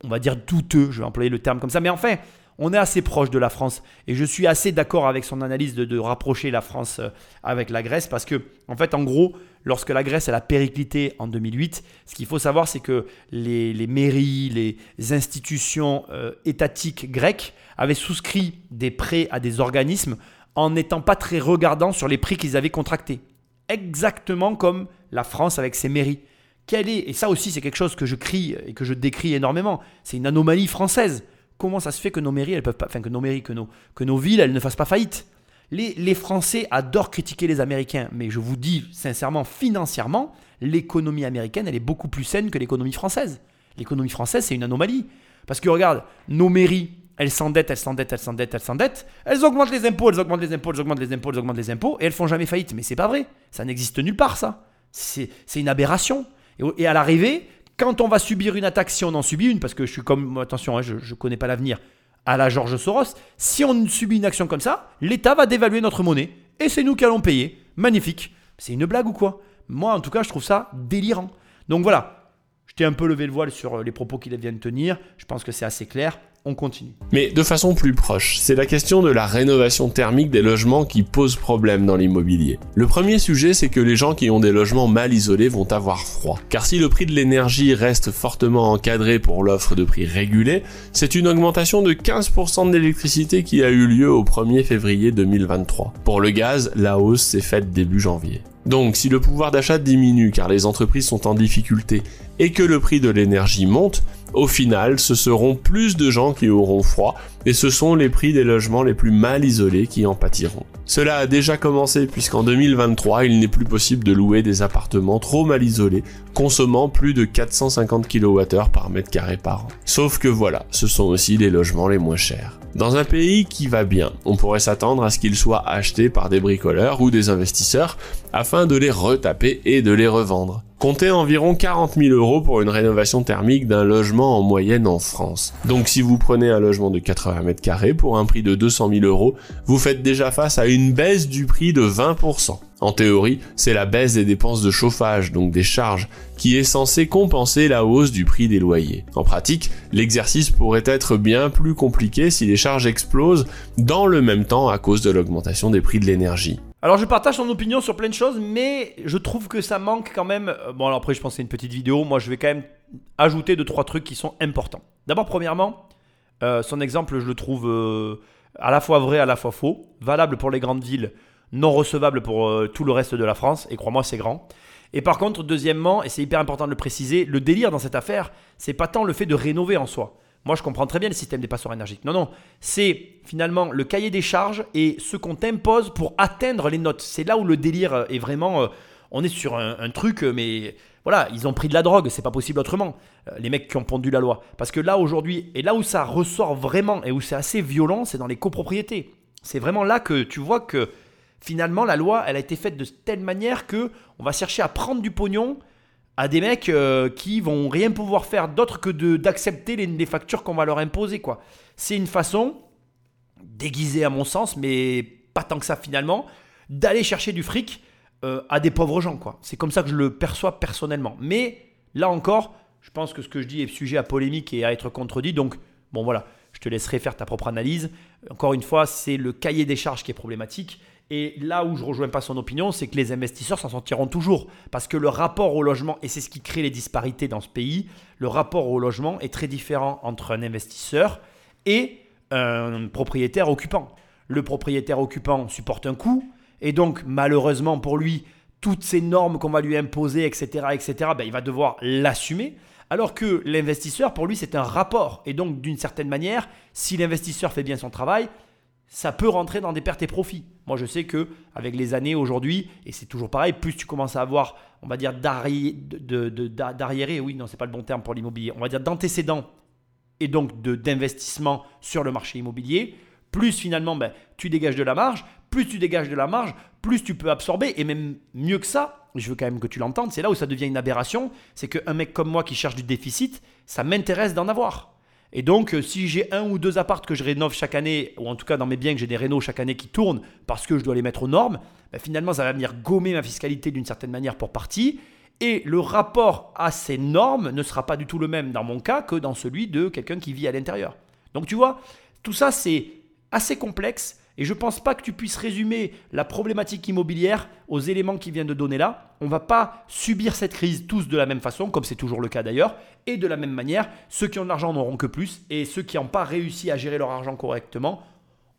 on va dire douteux, je vais employer le terme comme ça, mais enfin, on est assez proche de la France et je suis assez d'accord avec son analyse de, de rapprocher la France avec la Grèce parce que, en fait, en gros, lorsque la Grèce elle a périclité en 2008, ce qu'il faut savoir, c'est que les, les mairies, les institutions euh, étatiques grecques avaient souscrit des prêts à des organismes en n'étant pas très regardants sur les prix qu'ils avaient contractés. Exactement comme la France avec ses mairies. Quelle est, et ça aussi c'est quelque chose que je crie et que je décris énormément, c'est une anomalie française. Comment ça se fait que nos mairies, elles peuvent pas, enfin que nos mairies, que nos, que nos villes, elles ne fassent pas faillite? Les, Français adorent critiquer les Américains, mais je vous dis sincèrement, financièrement, l'économie américaine, elle est beaucoup plus saine que l'économie française. L'économie française, c'est une anomalie. Parce que regarde, nos mairies, elles s'endettent, elles s'endettent, elles s'endettent, elles s'endettent. Elles augmentent les impôts, elles augmentent les impôts, elles augmentent les impôts, elles augmentent les impôts, et elles font jamais faillite. Mais c'est pas vrai. Ça n'existe nulle part, ça. C'est une aberration. Et, et à l'arrivée, quand on va subir une attaque, si on en subit une, parce que je suis comme, attention, hein, je ne connais pas l'avenir, à la George Soros, si on subit une action comme ça, l'État va dévaluer notre monnaie, et c'est nous qui allons payer. Magnifique. C'est une blague ou quoi? Moi, en tout cas, je trouve ça délirant. Donc voilà, je t'ai un peu levé le voile sur les propos qu'il vient de tenir. Je pense que c'est assez clair. On continue. Mais de façon plus proche, c'est la question de la rénovation thermique des logements qui pose problème dans l'immobilier. Le premier sujet, c'est que les gens qui ont des logements mal isolés vont avoir froid. Car si le prix de l'énergie reste fortement encadré pour l'offre de prix régulée, c'est une augmentation de 15% de l'électricité qui a eu lieu au 1er février 2023. Pour le gaz, la hausse s'est faite début janvier. Donc si le pouvoir d'achat diminue car les entreprises sont en difficulté et que le prix de l'énergie monte, au final, ce seront plus de gens qui auront froid et ce sont les prix des logements les plus mal isolés qui en pâtiront. Cela a déjà commencé puisqu'en 2023, il n'est plus possible de louer des appartements trop mal isolés, consommant plus de 450 kWh par mètre carré par an. Sauf que voilà, ce sont aussi les logements les moins chers. Dans un pays qui va bien, on pourrait s'attendre à ce qu'ils soient achetés par des bricoleurs ou des investisseurs afin de les retaper et de les revendre. Comptez environ 40 000 euros pour une rénovation thermique d'un logement en moyenne en France. Donc si vous prenez un logement de 80 mètres carrés pour un prix de 200 000 euros, vous faites déjà face à une baisse du prix de 20%. En théorie, c'est la baisse des dépenses de chauffage, donc des charges, qui est censée compenser la hausse du prix des loyers. En pratique, l'exercice pourrait être bien plus compliqué si les charges explosent dans le même temps à cause de l'augmentation des prix de l'énergie. Alors je partage ton opinion sur plein de choses, mais je trouve que ça manque quand même. euh, Bon alors après je pense que c'est une petite vidéo, moi je vais quand même ajouter deux trois trucs qui sont importants. D'abord premièrement, euh, son exemple je le trouve euh, à la fois vrai, à la fois faux, valable pour les grandes villes, non recevable pour euh, tout le reste de la France, et crois-moi c'est grand. Et par contre, deuxièmement, et c'est hyper important de le préciser, le délire dans cette affaire, c'est pas tant le fait de rénover en soi. Moi, je comprends très bien le système des passoires énergiques. Non, non, c'est finalement le cahier des charges et ce qu'on t'impose pour atteindre les notes. C'est là où le délire est vraiment. euh, on est sur un, un truc, euh, mais voilà, ils ont pris de la drogue, c'est pas possible autrement. Les mecs qui ont pondu la loi. Parce que là, aujourd'hui, et là où ça ressort vraiment et où c'est assez violent, c'est dans les copropriétés. C'est vraiment là que tu vois que finalement, la loi, elle a été faite de telle manière que on va chercher à prendre du pognon à des mecs euh, qui vont rien pouvoir faire d'autre que d'accepter les, les factures qu'on va leur imposer. quoi. C'est une façon, déguisée à mon sens, mais pas tant que ça finalement, d'aller chercher du fric euh, à des pauvres gens. quoi. C'est comme ça que je le perçois personnellement. Mais là encore, je pense que ce que je dis est sujet à polémique et à être contredit. Donc, bon voilà, je te laisserai faire ta propre analyse. Encore une fois, c'est le cahier des charges qui est problématique. Et là où je rejoins pas son opinion, c'est que les investisseurs s'en sortiront toujours. Parce que le rapport au logement, et c'est ce qui crée les disparités dans ce pays, le rapport au logement est très différent entre un investisseur et un propriétaire occupant. Le propriétaire occupant supporte un coût, et donc malheureusement pour lui, toutes ces normes qu'on va lui imposer, etc., etc., ben, il va devoir l'assumer. Alors que l'investisseur, pour lui, c'est un rapport. Et donc, d'une certaine manière, si l'investisseur fait bien son travail, ça peut rentrer dans des pertes et profits. Moi, je sais que avec les années aujourd'hui, et c'est toujours pareil, plus tu commences à avoir, on va dire, d'arri- de- de- de- d'a- d'arriérés, oui, non, c'est pas le bon terme pour l'immobilier, on va dire d'antécédents et donc d'investissement sur le marché immobilier, plus finalement ben, tu dégages de la marge, plus tu dégages de la marge, plus tu peux absorber, et même mieux que ça, je veux quand même que tu l'entendes, c'est là où ça devient une aberration, c'est qu'un mec comme moi qui cherche du déficit, ça m'intéresse d'en avoir. Et donc, euh, si j'ai un ou deux appartes que je rénove chaque année, ou en tout cas dans mes biens que j'ai des rénaux chaque année qui tournent parce que je dois les mettre aux normes, ben, finalement, ça va venir gommer ma fiscalité d'une certaine manière pour partie. Et le rapport à ces normes ne sera pas du tout le même dans mon cas que dans celui de quelqu'un qui vit à l'intérieur. Donc tu vois, tout ça c'est assez complexe et je ne pense pas que tu puisses résumer la problématique immobilière aux éléments qui viennent de donner là. On ne va pas subir cette crise tous de la même façon, comme c'est toujours le cas d'ailleurs, et de la même manière, ceux qui ont de l'argent n'auront que plus et ceux qui n'ont pas réussi à gérer leur argent correctement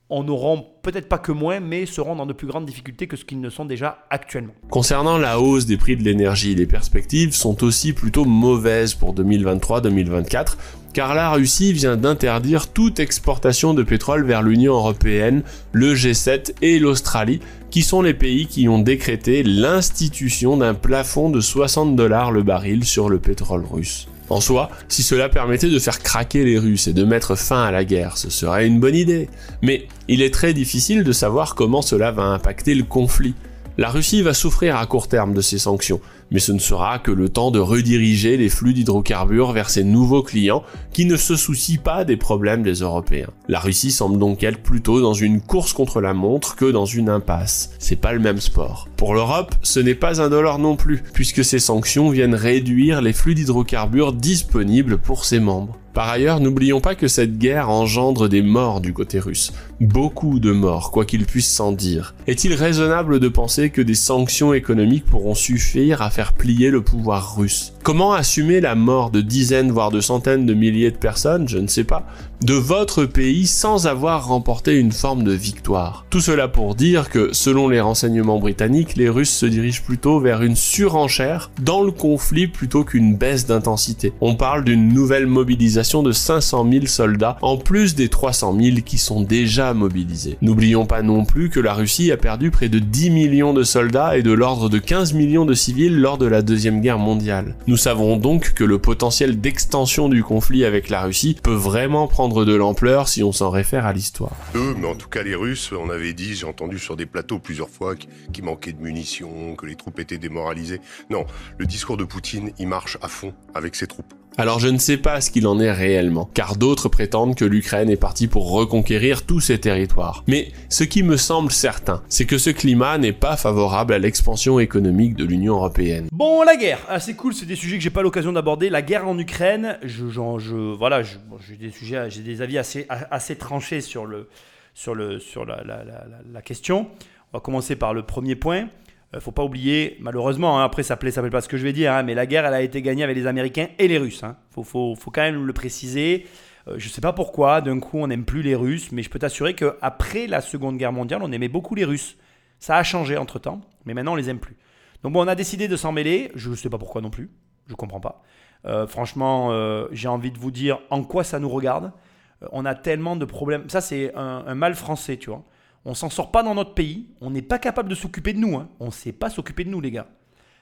en auront peut-être pas que moins, mais seront dans de plus grandes difficultés que ce qu'ils ne sont déjà actuellement. Concernant la hausse des prix de l'énergie, les perspectives sont aussi plutôt mauvaises pour 2023-2024, car la Russie vient d'interdire toute exportation de pétrole vers l'Union européenne, le G7 et l'Australie, qui sont les pays qui ont décrété l'institution d'un plafond de 60 dollars le baril sur le pétrole russe. En soi, si cela permettait de faire craquer les Russes et de mettre fin à la guerre, ce serait une bonne idée. Mais il est très difficile de savoir comment cela va impacter le conflit. La Russie va souffrir à court terme de ces sanctions, mais ce ne sera que le temps de rediriger les flux d'hydrocarbures vers ses nouveaux clients qui ne se soucient pas des problèmes des Européens. La Russie semble donc être plutôt dans une course contre la montre que dans une impasse. C'est pas le même sport. Pour l'Europe, ce n'est pas un dollar non plus, puisque ces sanctions viennent réduire les flux d'hydrocarbures disponibles pour ses membres. Par ailleurs, n'oublions pas que cette guerre engendre des morts du côté russe. Beaucoup de morts, quoi qu'il puisse s'en dire. Est-il raisonnable de penser que des sanctions économiques pourront suffire à faire plier le pouvoir russe? Comment assumer la mort de dizaines voire de centaines de milliers de personnes, je ne sais pas, de votre pays sans avoir remporté une forme de victoire? Tout cela pour dire que, selon les renseignements britanniques, les Russes se dirigent plutôt vers une surenchère dans le conflit plutôt qu'une baisse d'intensité. On parle d'une nouvelle mobilisation de 500 000 soldats en plus des 300 000 qui sont déjà mobilisés. N'oublions pas non plus que la Russie a perdu près de 10 millions de soldats et de l'ordre de 15 millions de civils lors de la Deuxième Guerre mondiale. Nous savons donc que le potentiel d'extension du conflit avec la Russie peut vraiment prendre de l'ampleur si on s'en réfère à l'histoire. Eux, mais en tout cas les Russes, on avait dit, j'ai entendu sur des plateaux plusieurs fois qu- qu'il manquait de munitions, que les troupes étaient démoralisées. Non, le discours de Poutine, il marche à fond avec ses troupes. Alors je ne sais pas ce qu'il en est réellement, car d'autres prétendent que l'Ukraine est partie pour reconquérir tous ses territoires. Mais ce qui me semble certain, c'est que ce climat n'est pas favorable à l'expansion économique de l'Union européenne. Bon, la guerre, ah, c'est cool, c'est des sujets que j'ai pas l'occasion d'aborder. La guerre en Ukraine, je, j'en- je- voilà, j'ai des sujets, j'ai des avis assez, tranchés sur la- la question. On va commencer par le premier point. Euh, faut pas oublier, malheureusement, hein, après ça plaît, ça plaît pas ce que je vais dire, hein, mais la guerre, elle a été gagnée avec les Américains et les Russes. Hein. Faut, faut, faut quand même le préciser. Euh, je sais pas pourquoi, d'un coup, on n'aime plus les Russes, mais je peux t'assurer qu'après la Seconde Guerre mondiale, on aimait beaucoup les Russes. Ça a changé entre temps, mais maintenant on les aime plus. Donc bon, on a décidé de s'en mêler. Je ne sais pas pourquoi non plus. Je comprends pas. Euh, franchement, j'ai envie de vous dire en quoi ça nous regarde. On a tellement de problèmes. Ça, c'est un, un mal français, tu vois. On s'en sort pas dans notre pays. On n'est pas capable de s'occuper de nous. hein. On ne sait pas s'occuper de nous, les gars.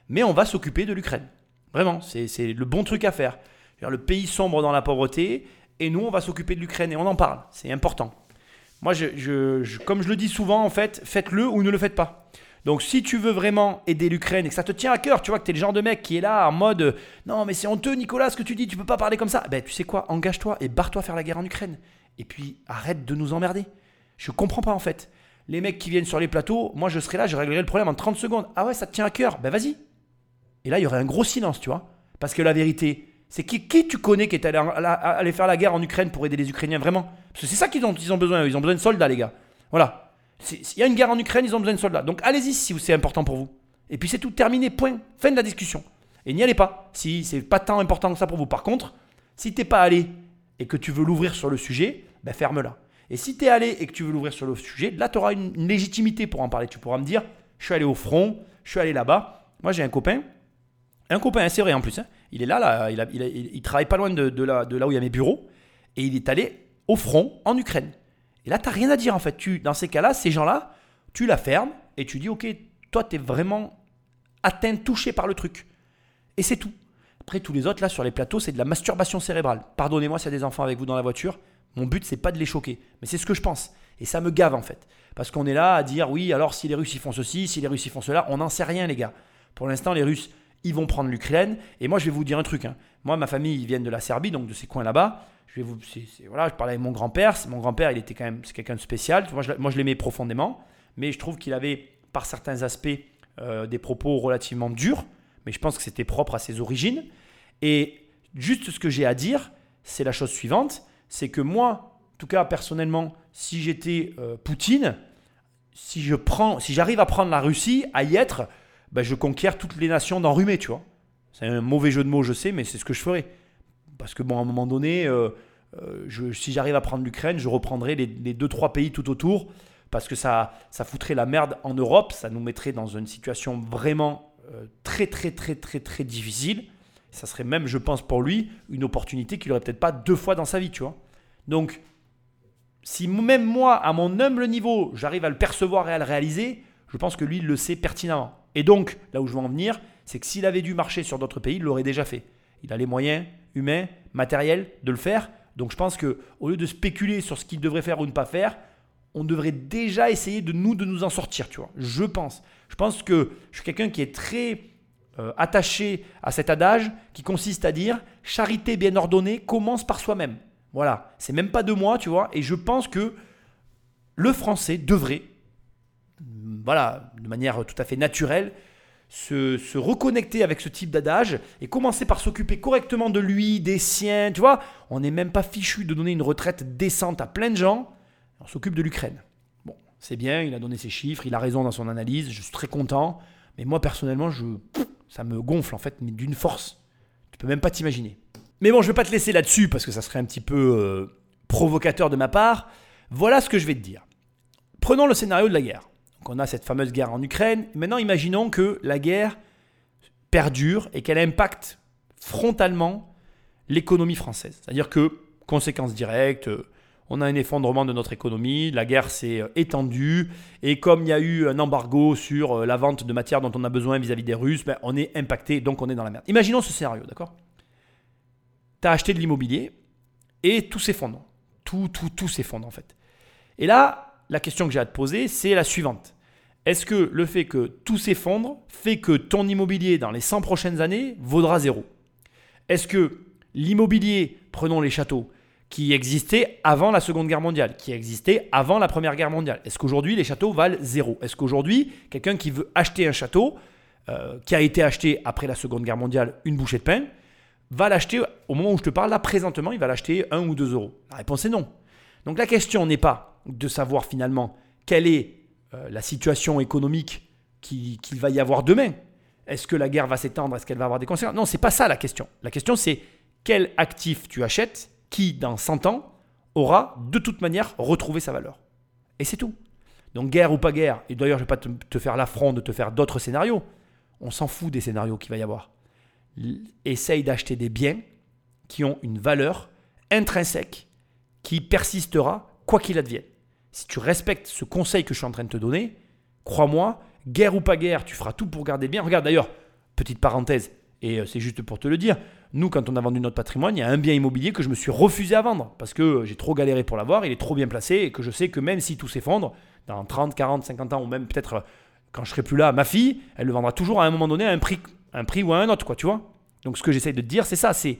Mais on va s'occuper de l'Ukraine. Vraiment, c'est le bon truc à faire. Le pays sombre dans la pauvreté et nous, on va s'occuper de l'Ukraine et on en parle. C'est important. Moi, je, comme je le dis souvent, en fait, faites-le ou ne le faites pas. Donc, si tu veux vraiment aider l'Ukraine et que ça te tient à cœur, tu vois que tu es le genre de mec qui est là en mode Non, mais c'est honteux, Nicolas, ce que tu dis, tu peux pas parler comme ça. Ben, tu sais quoi, engage-toi et barre-toi faire la guerre en Ukraine. Et puis, arrête de nous emmerder. Je comprends pas, en fait. Les mecs qui viennent sur les plateaux, moi, je serais là, je réglerais le problème en 30 secondes. Ah ouais, ça te tient à cœur Ben, vas-y. Et là, il y aurait un gros silence, tu vois. Parce que la vérité, c'est qui, tu connais qui est allé, faire la guerre en Ukraine pour aider les Ukrainiens, vraiment? Parce que c'est ça qu'ils ont, ils ont besoin, ils ont besoin de soldats, les gars. Voilà. S'il y a une guerre en Ukraine, ils ont besoin de soldats. Donc allez-y si c'est important pour vous. Et puis c'est tout, terminé, point. Fin de la discussion. Et n'y allez pas, si c'est pas tant important que ça pour vous. Par contre, si t'es pas allé et que tu veux l'ouvrir sur le sujet, ben ferme-la. Et si t'es allé et que tu veux l'ouvrir sur le sujet, là tu auras une, légitimité pour en parler. Tu pourras me dire, je suis allé au front, je suis allé là-bas. Moi j'ai un copain, un copain, c'est vrai en plus. hein. Il est là, là il, il travaille pas loin de, là, de là où il y a mes bureaux. Et il est allé au front en Ukraine. Et là, tu rien à dire en fait. Tu, dans ces cas-là, ces gens-là, tu la fermes et tu dis, ok, toi, tu es vraiment atteint, touché par le truc. Et c'est tout. Après, tous les autres, là, sur les plateaux, c'est de la masturbation cérébrale. Pardonnez-moi s'il y a des enfants avec vous dans la voiture. Mon but, c'est pas de les choquer. Mais c'est ce que je pense. Et ça me gave, en fait. Parce qu'on est là à dire, oui, alors si les Russes, ils font ceci, si les Russes, ils font cela, on n'en sait rien, les gars. Pour l'instant, les Russes, ils vont prendre l'Ukraine. Et moi, je vais vous dire un truc. hein. Moi, ma famille, ils viennent de la Serbie, donc de ces coins là-bas. Je vais vous, voilà, je parlais avec mon grand-père. Mon grand-père, il était quand même, c'est quelqu'un de spécial. Moi, je, moi, je l'aimais profondément, mais je trouve qu'il avait, par certains aspects, euh, des propos relativement durs. Mais je pense que c'était propre à ses origines. Et juste ce que j'ai à dire, c'est la chose suivante, c'est que moi, en tout cas personnellement, si j'étais euh, Poutine, si je prends, si j'arrive à prendre la Russie, à y être, ben, je conquiers toutes les nations d'enrhumés, tu vois. C'est un mauvais jeu de mots, je sais, mais c'est ce que je ferais. Parce que bon, à un moment donné, euh, euh, si j'arrive à prendre l'Ukraine, je reprendrai les, les deux trois pays tout autour, parce que ça, ça foutrait la merde en Europe, ça nous mettrait dans une situation vraiment très très très très très difficile. Ça serait même, je pense, pour lui, une opportunité qu'il n'aurait peut-être pas deux fois dans sa vie, tu vois. Donc, si même moi, à mon humble niveau, j'arrive à le percevoir et à le réaliser, je pense que lui, il le sait pertinemment. Et donc, là où je veux en venir, c'est que s'il avait dû marcher sur d'autres pays, il l'aurait déjà fait. Il a les moyens humains, matériels de le faire. Donc, je pense que au lieu de spéculer sur ce qu'il devrait faire ou ne pas faire, on devrait déjà essayer de nous de nous en sortir, tu vois. Je pense. Je pense que je suis quelqu'un qui est très euh, attaché à cet adage qui consiste à dire charité bien ordonnée commence par soi-même. Voilà, c'est même pas de moi, tu vois, et je pense que le français devrait, mm, voilà, de manière tout à fait naturelle, se, se reconnecter avec ce type d'adage et commencer par s'occuper correctement de lui, des siens, tu vois. On n'est même pas fichu de donner une retraite décente à plein de gens, on s'occupe de l'Ukraine. Bon, c'est bien, il a donné ses chiffres, il a raison dans son analyse, je suis très content, mais moi personnellement, je, ça me gonfle en fait, mais d'une force. Tu peux même pas t'imaginer. Mais bon, je vais pas te laisser là-dessus parce que ça serait un petit peu euh, provocateur de ma part. Voilà ce que je vais te dire. Prenons le scénario de la guerre. Donc on a cette fameuse guerre en Ukraine. Maintenant, imaginons que la guerre perdure et qu'elle impacte frontalement l'économie française. C'est-à-dire que, conséquence directe, on a un effondrement de notre économie, la guerre s'est euh, étendue, et comme il y a eu un embargo sur euh, la vente de matières dont on a besoin vis-à-vis des Russes, ben, on est impacté, donc on est dans la merde. Imaginons ce scénario, d'accord? Tu as acheté de l'immobilier et tout s'effondre. Tout, tout, tout s'effondre en fait. Et là, la question que j'ai à te poser, c'est la suivante. Est-ce que le fait que tout s'effondre fait que ton immobilier dans les 100 prochaines années vaudra zéro? Est-ce que l'immobilier, prenons les châteaux, qui existaient avant la Seconde Guerre mondiale, qui existaient avant la Première Guerre mondiale, est-ce qu'aujourd'hui les châteaux valent zéro? Est-ce qu'aujourd'hui, quelqu'un qui veut acheter un château, euh, qui a été acheté après la Seconde Guerre mondiale, une bouchée de pain, va l'acheter au moment où je te parle, là présentement, il va l'acheter 1 ou 2 euros? La réponse est non. Donc la question n'est pas de savoir finalement quelle est euh, la situation économique qu'il qu'il va y avoir demain. Est-ce que la guerre va s'étendre? Est-ce qu'elle va avoir des conséquences? Non, c'est pas ça la question. La question c'est quel actif tu achètes qui, dans 100 ans, aura de toute manière retrouvé sa valeur. Et c'est tout. Donc guerre ou pas guerre, et d'ailleurs je ne vais pas te, faire l'affront de te faire d'autres scénarios, on s'en fout des scénarios qu'il va y avoir. Essaye d'acheter des biens qui ont une valeur intrinsèque qui persistera quoi qu'il advienne. Si tu respectes ce conseil que je suis en train de te donner, crois-moi, guerre ou pas guerre, tu feras tout pour garder bien. Regarde d'ailleurs, petite parenthèse, et euh, c'est juste pour te le dire, nous quand on a vendu notre patrimoine, il y a un bien immobilier que je me suis refusé à vendre parce que j'ai trop galéré pour l'avoir, il est trop bien placé et que je sais que même si tout s'effondre, dans 30, 40, 50 ans ou même peut-être euh, quand je serai plus là, ma fille, elle le vendra toujours à un moment donné à un prix, un prix ou à un autre, quoi, tu vois. Donc ce que j'essaye de te dire, c'est ça, c'est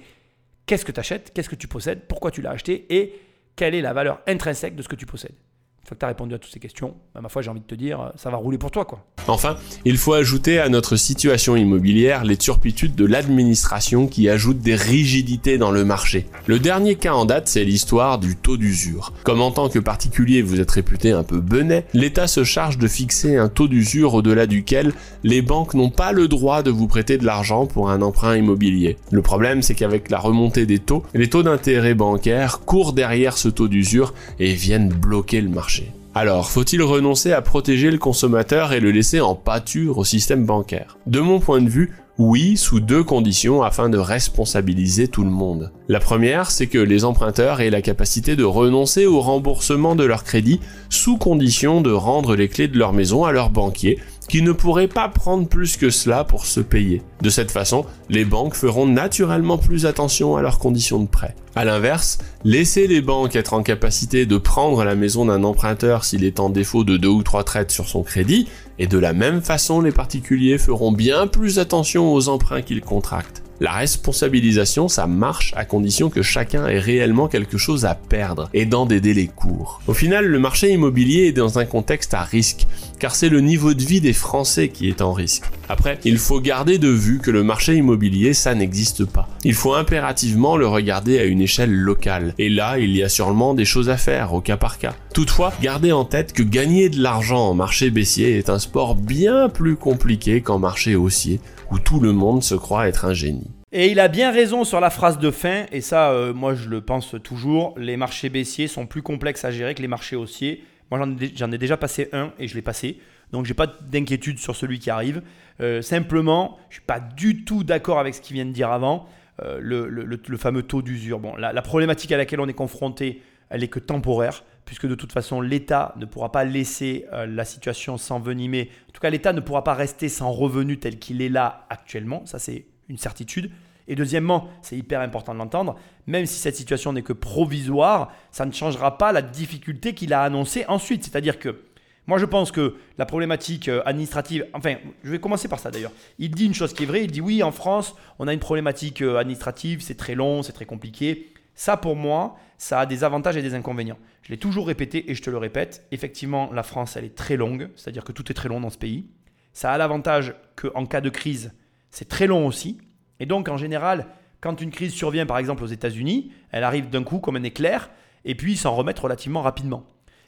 qu'est-ce que tu achètes, qu'est-ce que tu possèdes, pourquoi tu l'as acheté et quelle est la valeur intrinsèque de ce que tu possèdes. Une fois que tu as répondu à toutes ces questions, bah, ma foi, j'ai envie de te dire, euh, ça va rouler pour toi, quoi. Enfin, il faut ajouter à notre situation immobilière les turpitudes de l'administration qui ajoute des rigidités dans le marché. Le dernier cas en date, c'est l'histoire du taux d'usure. Comme en tant que particulier vous êtes réputé un peu benet, l'État se charge de fixer un taux d'usure au-delà duquel les banques n'ont pas le droit de vous prêter de l'argent pour un emprunt immobilier. Le problème, c'est qu'avec la remontée des taux, les taux d'intérêt bancaires courent derrière ce taux d'usure et viennent bloquer le marché. Alors, faut-il renoncer à protéger le consommateur et le laisser en pâture au système bancaire? De mon point de vue, oui, sous deux conditions afin de responsabiliser tout le monde. La première, c'est que les emprunteurs aient la capacité de renoncer au remboursement de leur crédit sous condition de rendre les clés de leur maison à leur banquier qui ne pourraient pas prendre plus que cela pour se payer. De cette façon, les banques feront naturellement plus attention à leurs conditions de prêt. À l'inverse, laisser les banques être en capacité de prendre la maison d'un emprunteur s'il est en défaut de deux ou trois traites sur son crédit, et de la même façon les particuliers feront bien plus attention aux emprunts qu'ils contractent. La responsabilisation, ça marche à condition que chacun ait réellement quelque chose à perdre et dans des délais courts. Au final, le marché immobilier est dans un contexte à risque, car c'est le niveau de vie des Français qui est en risque. Après, il faut garder de vue que le marché immobilier, ça n'existe pas. Il faut impérativement le regarder à une échelle locale. Et là, il y a sûrement des choses à faire au cas par cas. Toutefois, gardez en tête que gagner de l'argent en marché baissier est un sport bien plus compliqué qu'en marché haussier, où tout le monde se croit être un génie. Et il a bien raison sur la phrase de fin, et ça, euh, moi je le pense toujours, les marchés baissiers sont plus complexes à gérer que les marchés haussiers. Moi j'en ai, déjà passé un et je l'ai passé, donc j'ai pas d'inquiétude sur celui qui arrive. Euh, simplement, je suis pas du tout d'accord avec ce qu'il vient de dire avant, euh, le, fameux taux d'usure. Bon, la, problématique à laquelle on est confronté, elle est que temporaire, puisque de toute façon l'État ne pourra pas laisser la situation s'envenimer. En tout cas, l'État ne pourra pas rester sans revenu tel qu'il est là actuellement. Ça c'est une certitude. Et deuxièmement, c'est hyper important de l'entendre, même si cette situation n'est que provisoire, ça ne changera pas la difficulté qu'il a annoncée ensuite. C'est-à-dire que moi je pense que la problématique euh, administrative, enfin je vais commencer par ça d'ailleurs, il dit une chose qui est vraie, il dit oui en France on a une problématique euh, administrative, c'est très long, c'est très compliqué. Ça pour moi, ça a des avantages et des inconvénients. Je l'ai toujours répété et je te le répète, effectivement la France elle est très longue, c'est-à-dire que tout est très long dans ce pays. Ça a l'avantage qu'en cas de crise, c'est très long aussi. Et donc, en général, quand une crise survient, par exemple aux États-Unis, elle arrive d'un coup comme un éclair, et puis s'en remettre relativement rapidement.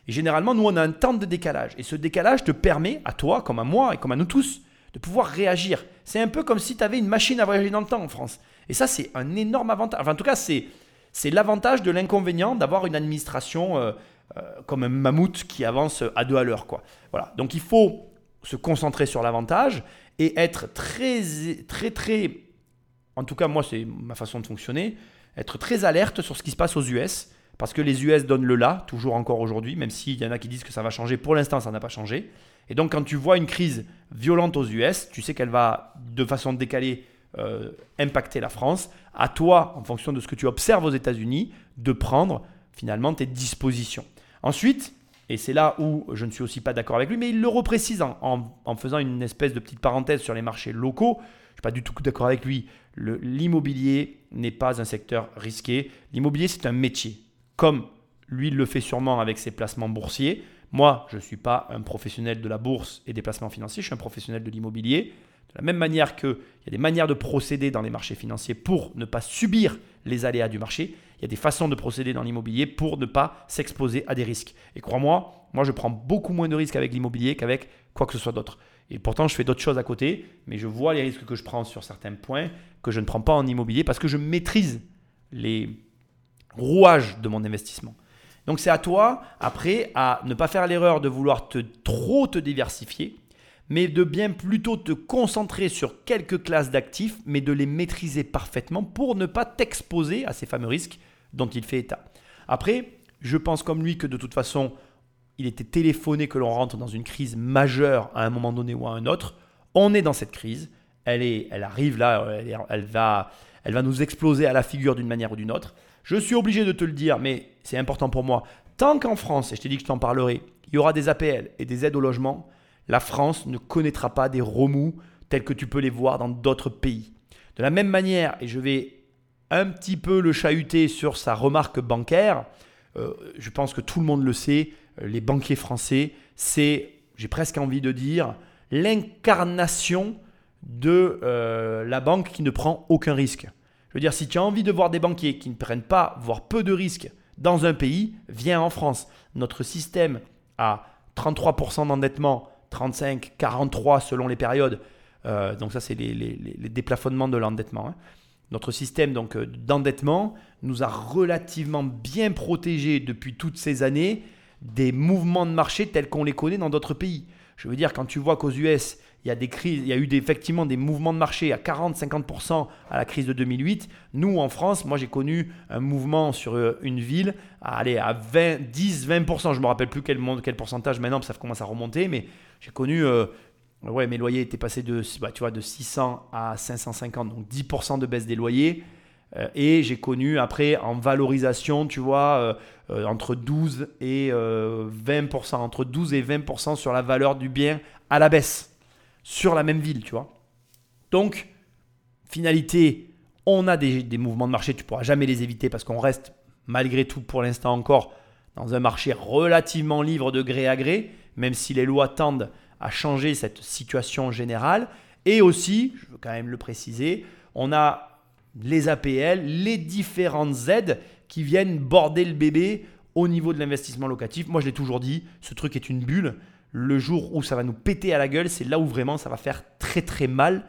Et généralement, nous, on a un temps de décalage. Et ce décalage te permet, à toi, comme à moi et comme à nous tous, de pouvoir réagir. C'est un peu comme si tu avais une machine à voyager dans le temps en France. Et ça, c'est un énorme avantage. Enfin, en tout cas, c'est, c'est l'avantage de l'inconvénient d'avoir une administration euh, euh, comme un mammouth qui avance à deux à l'heure. Quoi. Voilà. Donc, il faut se concentrer sur l'avantage et être très, très, très, en tout cas moi c'est ma façon de fonctionner, être très alerte sur ce qui se passe aux US, parce que les US donnent le là, toujours encore aujourd'hui, même s'il y en a qui disent que ça va changer, pour l'instant ça n'a pas changé. Et donc quand tu vois une crise violente aux US, tu sais qu'elle va de façon décalée euh, impacter la France. À toi, en fonction de ce que tu observes aux États-Unis, de prendre finalement tes dispositions. Ensuite, et c'est là où je ne suis aussi pas d'accord avec lui, mais il le reprécise en, faisant une espèce de petite parenthèse sur les marchés locaux. Je ne suis pas du tout d'accord avec lui. L'immobilier n'est pas un secteur risqué. L'immobilier, c'est un métier. Comme lui le fait sûrement avec ses placements boursiers. Moi, je ne suis pas un professionnel de la bourse et des placements financiers, je suis un professionnel de l'immobilier. De la même manière qu'il y a des manières de procéder dans les marchés financiers pour ne pas subir les aléas du marché, il y a des façons de procéder dans l'immobilier pour ne pas s'exposer à des risques. Et crois-moi, moi je prends beaucoup moins de risques avec l'immobilier qu'avec quoi que ce soit d'autre. Et pourtant, je fais d'autres choses à côté, mais je vois les risques que je prends sur certains points que je ne prends pas en immobilier parce que je maîtrise les rouages de mon investissement. Donc c'est à toi, après, à ne pas faire l'erreur de vouloir te trop te diversifier, mais de bien plutôt te concentrer sur quelques classes d'actifs, mais de les maîtriser parfaitement pour ne pas t'exposer à ces fameux risques dont il fait état. Après, je pense comme lui que de toute façon, il était téléphoné que l'on rentre dans une crise majeure à un moment donné ou à un autre. On est dans cette crise, elle, est, elle arrive là, elle, va, elle va nous exploser à la figure d'une manière ou d'une autre. Je suis obligé de te le dire, mais c'est important pour moi. Tant qu'en France, et je t'ai dit que je t'en parlerai, il y aura des APL et des aides au logement, la France ne connaîtra pas des remous tels que tu peux les voir dans d'autres pays. De la même manière, et je vais un petit peu le chahuter sur sa remarque bancaire, euh, je pense que tout le monde le sait, euh, les banquiers français, c'est, j'ai presque envie de dire, l'incarnation de euh, la banque qui ne prend aucun risque. Je veux dire, si tu as envie de voir des banquiers qui ne prennent pas, voire peu de risques dans un pays, viens en France. Notre système a 33% d'endettement 35, 43 selon les périodes. Euh, donc ça, c'est les, déplafonnements de l'endettement. Hein. Notre système donc euh, d'endettement nous a relativement bien protégés depuis toutes ces années des mouvements de marché tels qu'on les connaît dans d'autres pays. Je veux dire, quand tu vois qu'aux US, il y a des crises, il y a eu effectivement des mouvements de marché à 40-50% à la crise de 2008. Nous, en France, moi j'ai connu un mouvement sur euh, une ville à, à 10-20%. Je ne me rappelle plus quel, quel pourcentage maintenant, ça commence à remonter, mais j'ai connu euh, ouais, mes loyers étaient passés de, bah, tu vois, de 600 à 550, donc 10% de baisse des loyers. Euh, et j'ai connu après en valorisation, tu vois, euh, entre 12 et 20%, entre 12 et 20% sur la valeur du bien à la baisse, sur la même ville, tu vois. Donc, finalité, on a des, des mouvements de marché, tu ne pourras jamais les éviter parce qu'on reste malgré tout pour l'instant encore dans un marché relativement libre de gré à gré, même si les lois tendent à changer cette situation générale. Et aussi, je veux quand même le préciser, on a les APL, les différentes aides qui viennent border le bébé au niveau de l'investissement locatif. Moi, je l'ai toujours dit, ce truc est une bulle. Le jour où ça va nous péter à la gueule, c'est là où vraiment ça va faire très très mal.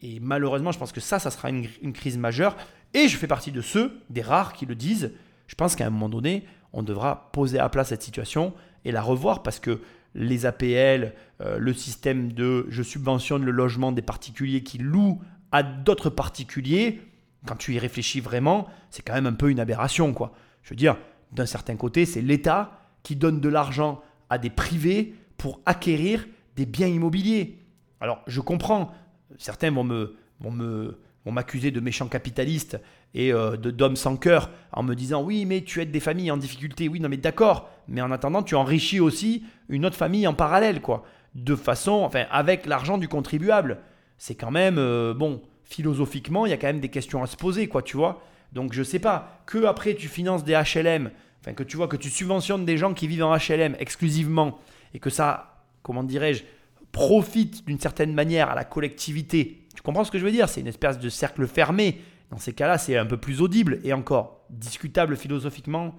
Et malheureusement, je pense que ça, ça sera une, une crise majeure. Et je fais partie de ceux, des rares, qui le disent. Je pense qu'à un moment donné, on devra poser à plat cette situation et la revoir parce que les APL, euh, le système de je subventionne le logement des particuliers qui louent à d'autres particuliers, quand tu y réfléchis vraiment, c'est quand même un peu une aberration. quoi. Je veux dire, d'un certain côté, c'est l'État qui donne de l'argent à des privés pour acquérir des biens immobiliers. Alors, je comprends, certains vont me, vont m'accuser de méchant capitaliste et euh, de d'homme sans cœur en me disant oui mais tu aides des familles en difficulté. Oui non mais d'accord. Mais en attendant tu enrichis aussi une autre famille en parallèle quoi. De façon enfin avec l'argent du contribuable. C'est quand même euh, bon philosophiquement il y a quand même des questions à se poser quoi tu vois. Donc je sais pas que après tu finances des HLM enfin que tu vois que tu subventionnes des gens qui vivent en HLM exclusivement et que ça comment dirais-je profite d'une certaine manière à la collectivité. Tu comprends ce que je veux dire? C'est une espèce de cercle fermé dans ces cas-là, c'est un peu plus audible et encore discutable philosophiquement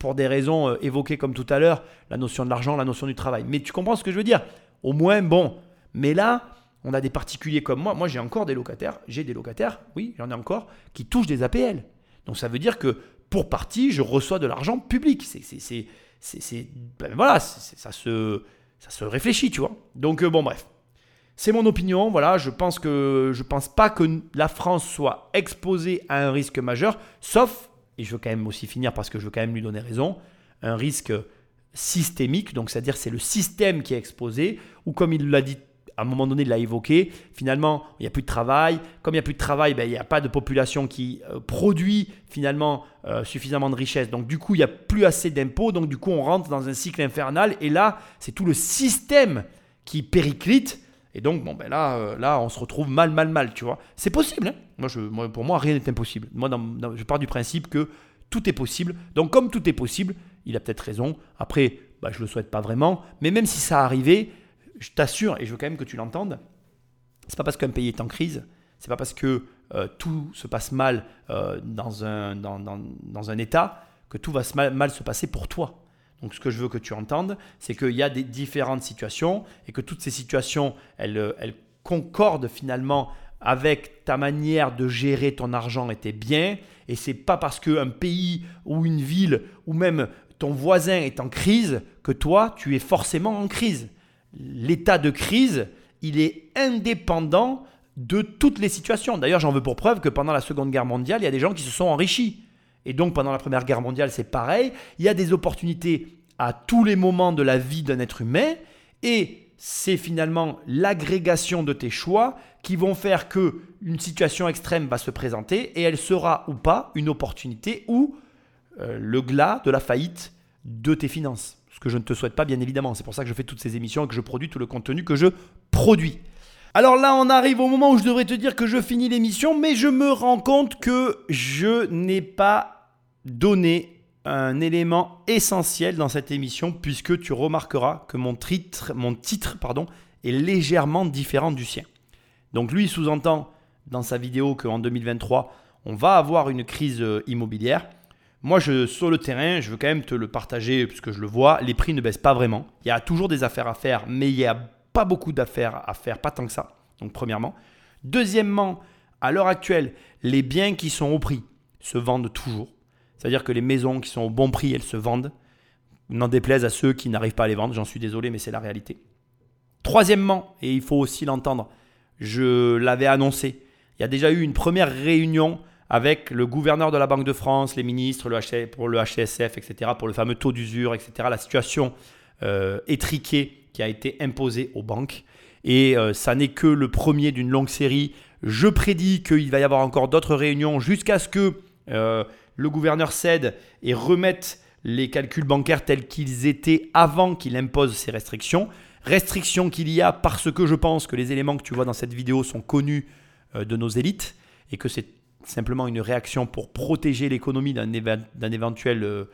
pour des raisons euh, évoquées comme tout à l'heure, la notion de l'argent, la notion du travail. Mais tu comprends ce que je veux dire? Au moins, bon. Mais là, on a des particuliers comme moi. Moi, j'ai encore des locataires. J'ai des locataires, oui, j'en ai encore, qui touchent des APL. Donc ça veut dire que pour partie, je reçois de l'argent public. C'est, c'est, ben voilà, ça se, ça se réfléchit, tu vois. Donc euh, bon, bref. C'est mon opinion, voilà, je pense que je pense pas que la France soit exposée à un risque majeur, sauf, et je veux quand même aussi finir parce que je veux quand même lui donner raison, un risque systémique, donc c'est-à-dire c'est le système qui est exposé, ou comme il l'a dit à un moment donné, il l'a évoqué, finalement, il n'y a plus de travail. Comme il n'y a plus de travail, ben, il n'y a pas de population qui euh, produit finalement euh, suffisamment de richesse. Donc du coup, il n'y a plus assez d'impôts. Donc du coup, on rentre dans un cycle infernal. Et là, c'est tout le système qui périclite et donc, bon, ben là, euh, là, on se retrouve mal, mal, mal, tu vois. C'est possible. Hein moi, je, pour moi, rien n'est impossible. Moi, je pars du principe que tout est possible. Donc, comme tout est possible, il a peut-être raison. Après, bah, je ne le souhaite pas vraiment. Mais même si ça arrivait, je t'assure, et je veux quand même que tu l'entendes, c'est pas parce qu'un pays est en crise, c'est pas parce que euh, tout se passe mal euh, dans, un, dans, un État que tout va mal se passer pour toi. Donc ce que je veux que tu entendes, c'est qu'il y a des différentes situations et que toutes ces situations, elles, elles concordent finalement avec ta manière de gérer ton argent était bien. Et c'est pas parce qu'un pays ou une ville ou même ton voisin est en crise que toi, tu es forcément en crise. L'état de crise, il est indépendant de toutes les situations. D'ailleurs, j'en veux pour preuve que pendant la Seconde Guerre mondiale, il y a des gens qui se sont enrichis. Et donc pendant la Première Guerre mondiale, c'est pareil. Il y a des opportunités à tous les moments de la vie d'un être humain. Et c'est finalement l'agrégation de tes choix qui vont faire que une situation extrême va se présenter et elle sera ou pas une opportunité ou euh, le glas de la faillite de tes finances. Ce que je ne te souhaite pas bien évidemment. C'est pour ça que je fais toutes ces émissions et que je produis tout le contenu que je produis. Alors là, on arrive au moment où je devrais te dire que je finis l'émission, mais je me rends compte que je n'ai pas donner un élément essentiel dans cette émission puisque tu remarqueras que mon titre, mon titre pardon, est légèrement différent du sien. Donc lui sous-entend dans sa vidéo qu'en 2023, on va avoir une crise euh, immobilière. Moi, je, sur le terrain, je veux quand même te le partager puisque je le vois, les prix ne baissent pas vraiment. Il y a toujours des affaires à faire, mais il n'y a pas beaucoup d'affaires à faire, pas tant que ça. Donc premièrement. Deuxièmement, à l'heure actuelle, les biens qui sont au prix se vendent toujours. C'est-à-dire que les maisons qui sont au bon prix, elles se vendent. N'en déplaise à ceux qui n'arrivent pas à les vendre, j'en suis désolé, mais c'est la réalité. Troisièmement, et il faut aussi l'entendre, je l'avais annoncé, il y a déjà eu une première réunion avec le gouverneur de la Banque de France, les ministres le pour le HSF, etc., pour le fameux taux d'usure, etc., la situation euh, étriquée qui a été imposée aux banques. Et euh, ça n'est que le premier d'une longue série. Je prédis qu'il va y avoir encore d'autres réunions jusqu'à ce que euh, le gouverneur cède et remette les calculs bancaires tels qu'ils étaient avant qu'il impose ces restrictions. Restrictions qu'il y a parce que je pense que les éléments que tu vois dans cette vidéo sont connus euh, de nos élites et que c'est simplement une réaction pour protéger l'économie d'un éventuel euh,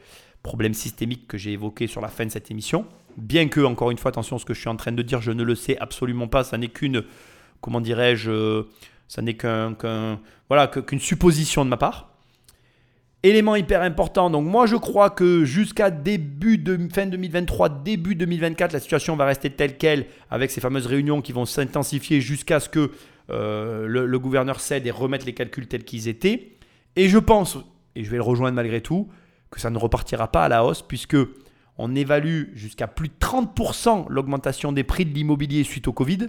problème systémique que j'ai évoqué sur la fin de cette émission. Bien que, encore une fois, attention, ce que je suis en train de dire, je ne le sais absolument pas, ça n'est qu'une, comment dirais-je, euh, ça n'est qu'un, voilà, qu'une supposition de ma part. Élément hyper important, donc moi je crois que jusqu'à début de fin 2023, début 2024, la situation va rester telle qu'elle, avec ces fameuses réunions qui vont s'intensifier jusqu'à ce que euh, le, gouverneur cède et remette les calculs tels qu'ils étaient. Et je pense, et je vais le rejoindre malgré tout, que ça ne repartira pas à la hausse, puisque on évalue jusqu'à plus de 30% l'augmentation des prix de l'immobilier suite au Covid.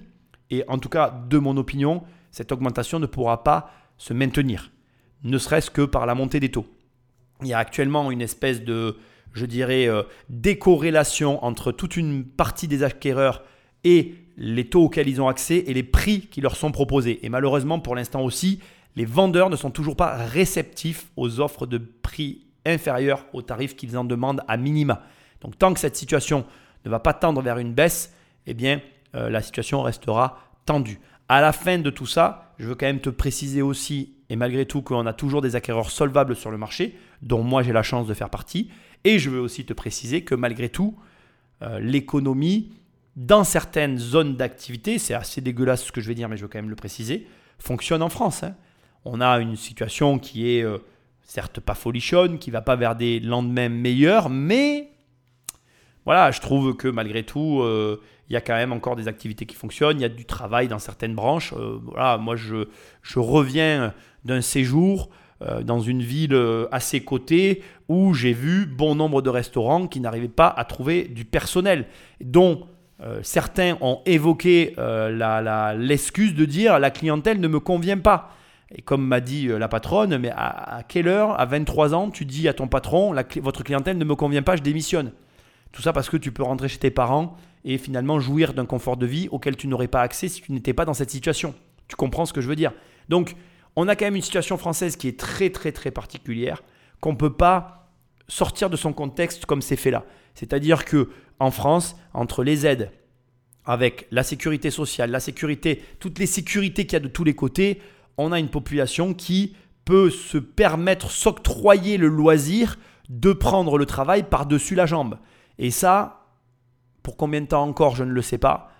Et en tout cas, de mon opinion, cette augmentation ne pourra pas se maintenir, ne serait-ce que par la montée des taux. Il y a actuellement une espèce de, je dirais, euh, décorrélation entre toute une partie des acquéreurs et les taux auxquels ils ont accès et les prix qui leur sont proposés. Et malheureusement, pour l'instant aussi, les vendeurs ne sont toujours pas réceptifs aux offres de prix inférieurs aux tarifs qu'ils en demandent à minima. Donc tant que cette situation ne va pas tendre vers une baisse, eh bien, euh, la situation restera tendue. À la fin de tout ça, je veux quand même te préciser aussi, et malgré tout, qu'on a toujours des acquéreurs solvables sur le marché, dont moi j'ai la chance de faire partie. Et je veux aussi te préciser que malgré tout, euh, l'économie, dans certaines zones d'activité, c'est assez dégueulasse ce que je vais dire, mais je veux quand même le préciser, fonctionne en France. Hein. On a une situation qui est euh, certes pas folichonne, qui va pas vers des lendemains meilleurs, mais voilà, je trouve que malgré tout, euh, il y a quand même encore des activités qui fonctionnent, il y a du travail dans certaines branches. Euh, voilà, moi, je, je reviens d'un séjour dans une ville à ses côtés où j'ai vu bon nombre de restaurants qui n'arrivaient pas à trouver du personnel, dont euh, certains ont évoqué euh, l'excuse de dire la clientèle ne me convient pas. Et comme m'a dit euh, la patronne, mais à, quelle heure, à 23 ans, tu dis à ton patron, votre clientèle ne me convient pas, je démissionne Tout ça parce que tu peux rentrer chez tes parents et finalement jouir d'un confort de vie auquel tu n'aurais pas accès si tu n'étais pas dans cette situation. Tu comprends ce que je veux dire? Donc, on a quand même une situation française qui est très très très particulière, qu'on ne peut pas sortir de son contexte comme c'est fait là. C'est-à-dire que en France, entre les aides, avec la sécurité sociale, la sécurité, toutes les sécurités qu'il y a de tous les côtés, on a une population qui peut se permettre, s'octroyer le loisir de prendre le travail par-dessus la jambe. Et ça, pour combien de temps encore, je ne le sais pas.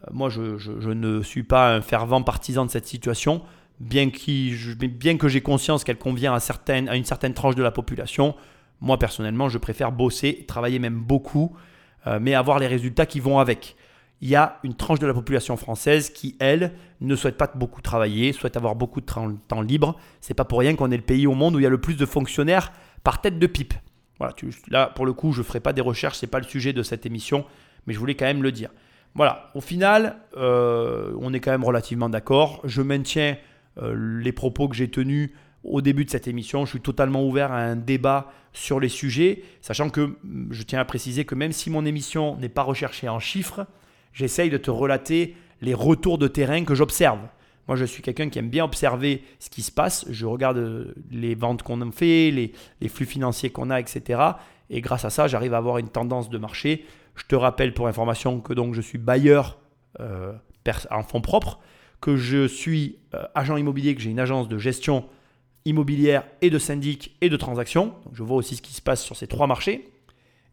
Euh, moi, je, ne suis pas un fervent partisan de cette situation, bien, que j'ai conscience qu'elle convient à une certaine tranche de la population. Moi, personnellement, je préfère bosser, travailler même beaucoup, euh, mais avoir les résultats qui vont avec. Il y a une tranche de la population française qui, elle, ne souhaite pas beaucoup travailler, souhaite avoir beaucoup de temps libre. C'est pas pour rien qu'on est le pays au monde où il y a le plus de fonctionnaires par tête de pipe. Voilà, là, pour le coup, je ne ferai pas des recherches, ce n'est pas le sujet de cette émission, mais je voulais quand même le dire. Voilà, au final, euh, on est quand même relativement d'accord. Je maintiens euh, les propos que j'ai tenus au début de cette émission. Je suis totalement ouvert à un débat sur les sujets, sachant que je tiens à préciser que même si mon émission n'est pas recherchée en chiffres, j'essaye de te relater les retours de terrain que j'observe. Moi, je suis quelqu'un qui aime bien observer ce qui se passe. Je regarde euh, les ventes qu'on fait, les, flux financiers qu'on a, etc. Et grâce à ça, j'arrive à avoir une tendance de marché. Je te rappelle pour information que donc je suis bailleur euh, en fonds propres, que je suis euh, agent immobilier, que j'ai une agence de gestion immobilière et de syndic et de transactions. je vois aussi ce qui se passe sur ces trois marchés.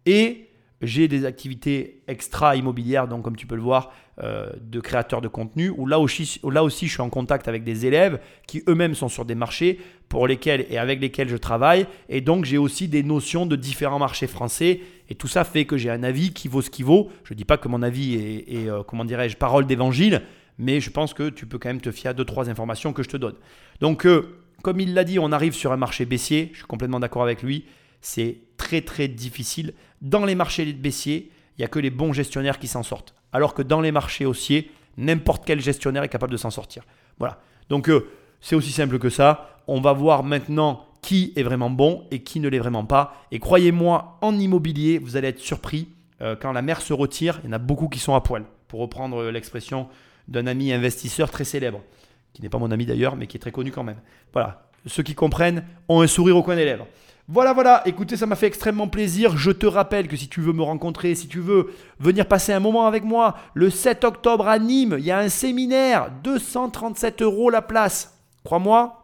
Et j'ai des activités extra immobilières, donc comme tu peux le voir, euh, de créateurs de contenu, où là aussi, là aussi je suis en contact avec des élèves qui eux-mêmes sont sur des marchés pour lesquels et avec lesquels je travaille. Et donc j'ai aussi des notions de différents marchés français. Et tout ça fait que j'ai un avis qui vaut ce qui vaut. Je ne dis pas que mon avis est, euh, comment dirais-je, parole d'évangile, mais je pense que tu peux quand même te fier à deux, trois informations que je te donne. Donc, euh, comme il l'a dit, on arrive sur un marché baissier, je suis complètement d'accord avec lui, c'est très très difficile. Dans les marchés baissiers, il n'y a que les bons gestionnaires qui s'en sortent. Alors que dans les marchés haussiers, n'importe quel gestionnaire est capable de s'en sortir. Voilà. Donc euh, c'est aussi simple que ça. On va voir maintenant qui est vraiment bon et qui ne l'est vraiment pas. Et croyez-moi, en immobilier, vous allez être surpris. Euh, quand la mer se retire, il y en a beaucoup qui sont à poil, pour reprendre l'expression d'un ami investisseur très célèbre, qui n'est pas mon ami d'ailleurs, mais qui est très connu quand même. Voilà, ceux qui comprennent ont un sourire au coin des lèvres. Voilà, voilà, écoutez, ça m'a fait extrêmement plaisir. Je te rappelle que si tu veux me rencontrer, si tu veux venir passer un moment avec moi, le 7 octobre à Nîmes, il y a un séminaire, 237 euros la place. Crois-moi,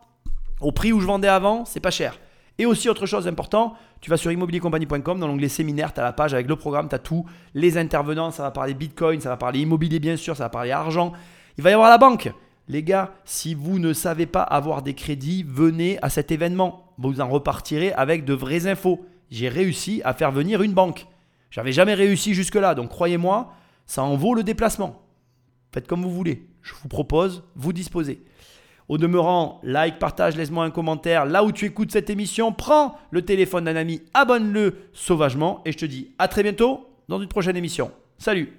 au prix où je vendais avant, c'est pas cher. Et aussi, autre chose important, tu vas sur immobiliercompagnie.com, dans l'onglet séminaire, tu as la page avec le programme, tu as tout, les intervenants, ça va parler bitcoin, ça va parler immobilier bien sûr, ça va parler argent. Il va y avoir la banque. Les gars, si vous ne savez pas avoir des crédits, venez à cet événement. Vous en repartirez avec de vraies infos. J'ai réussi à faire venir une banque. J'avais jamais réussi jusque-là, donc croyez-moi, ça en vaut le déplacement. Faites comme vous voulez. Je vous propose, vous disposez. Au demeurant, like, partage, laisse-moi un commentaire. Là où tu écoutes cette émission, prends le téléphone d'un ami, abonne-le sauvagement et je te dis à très bientôt dans une prochaine émission. Salut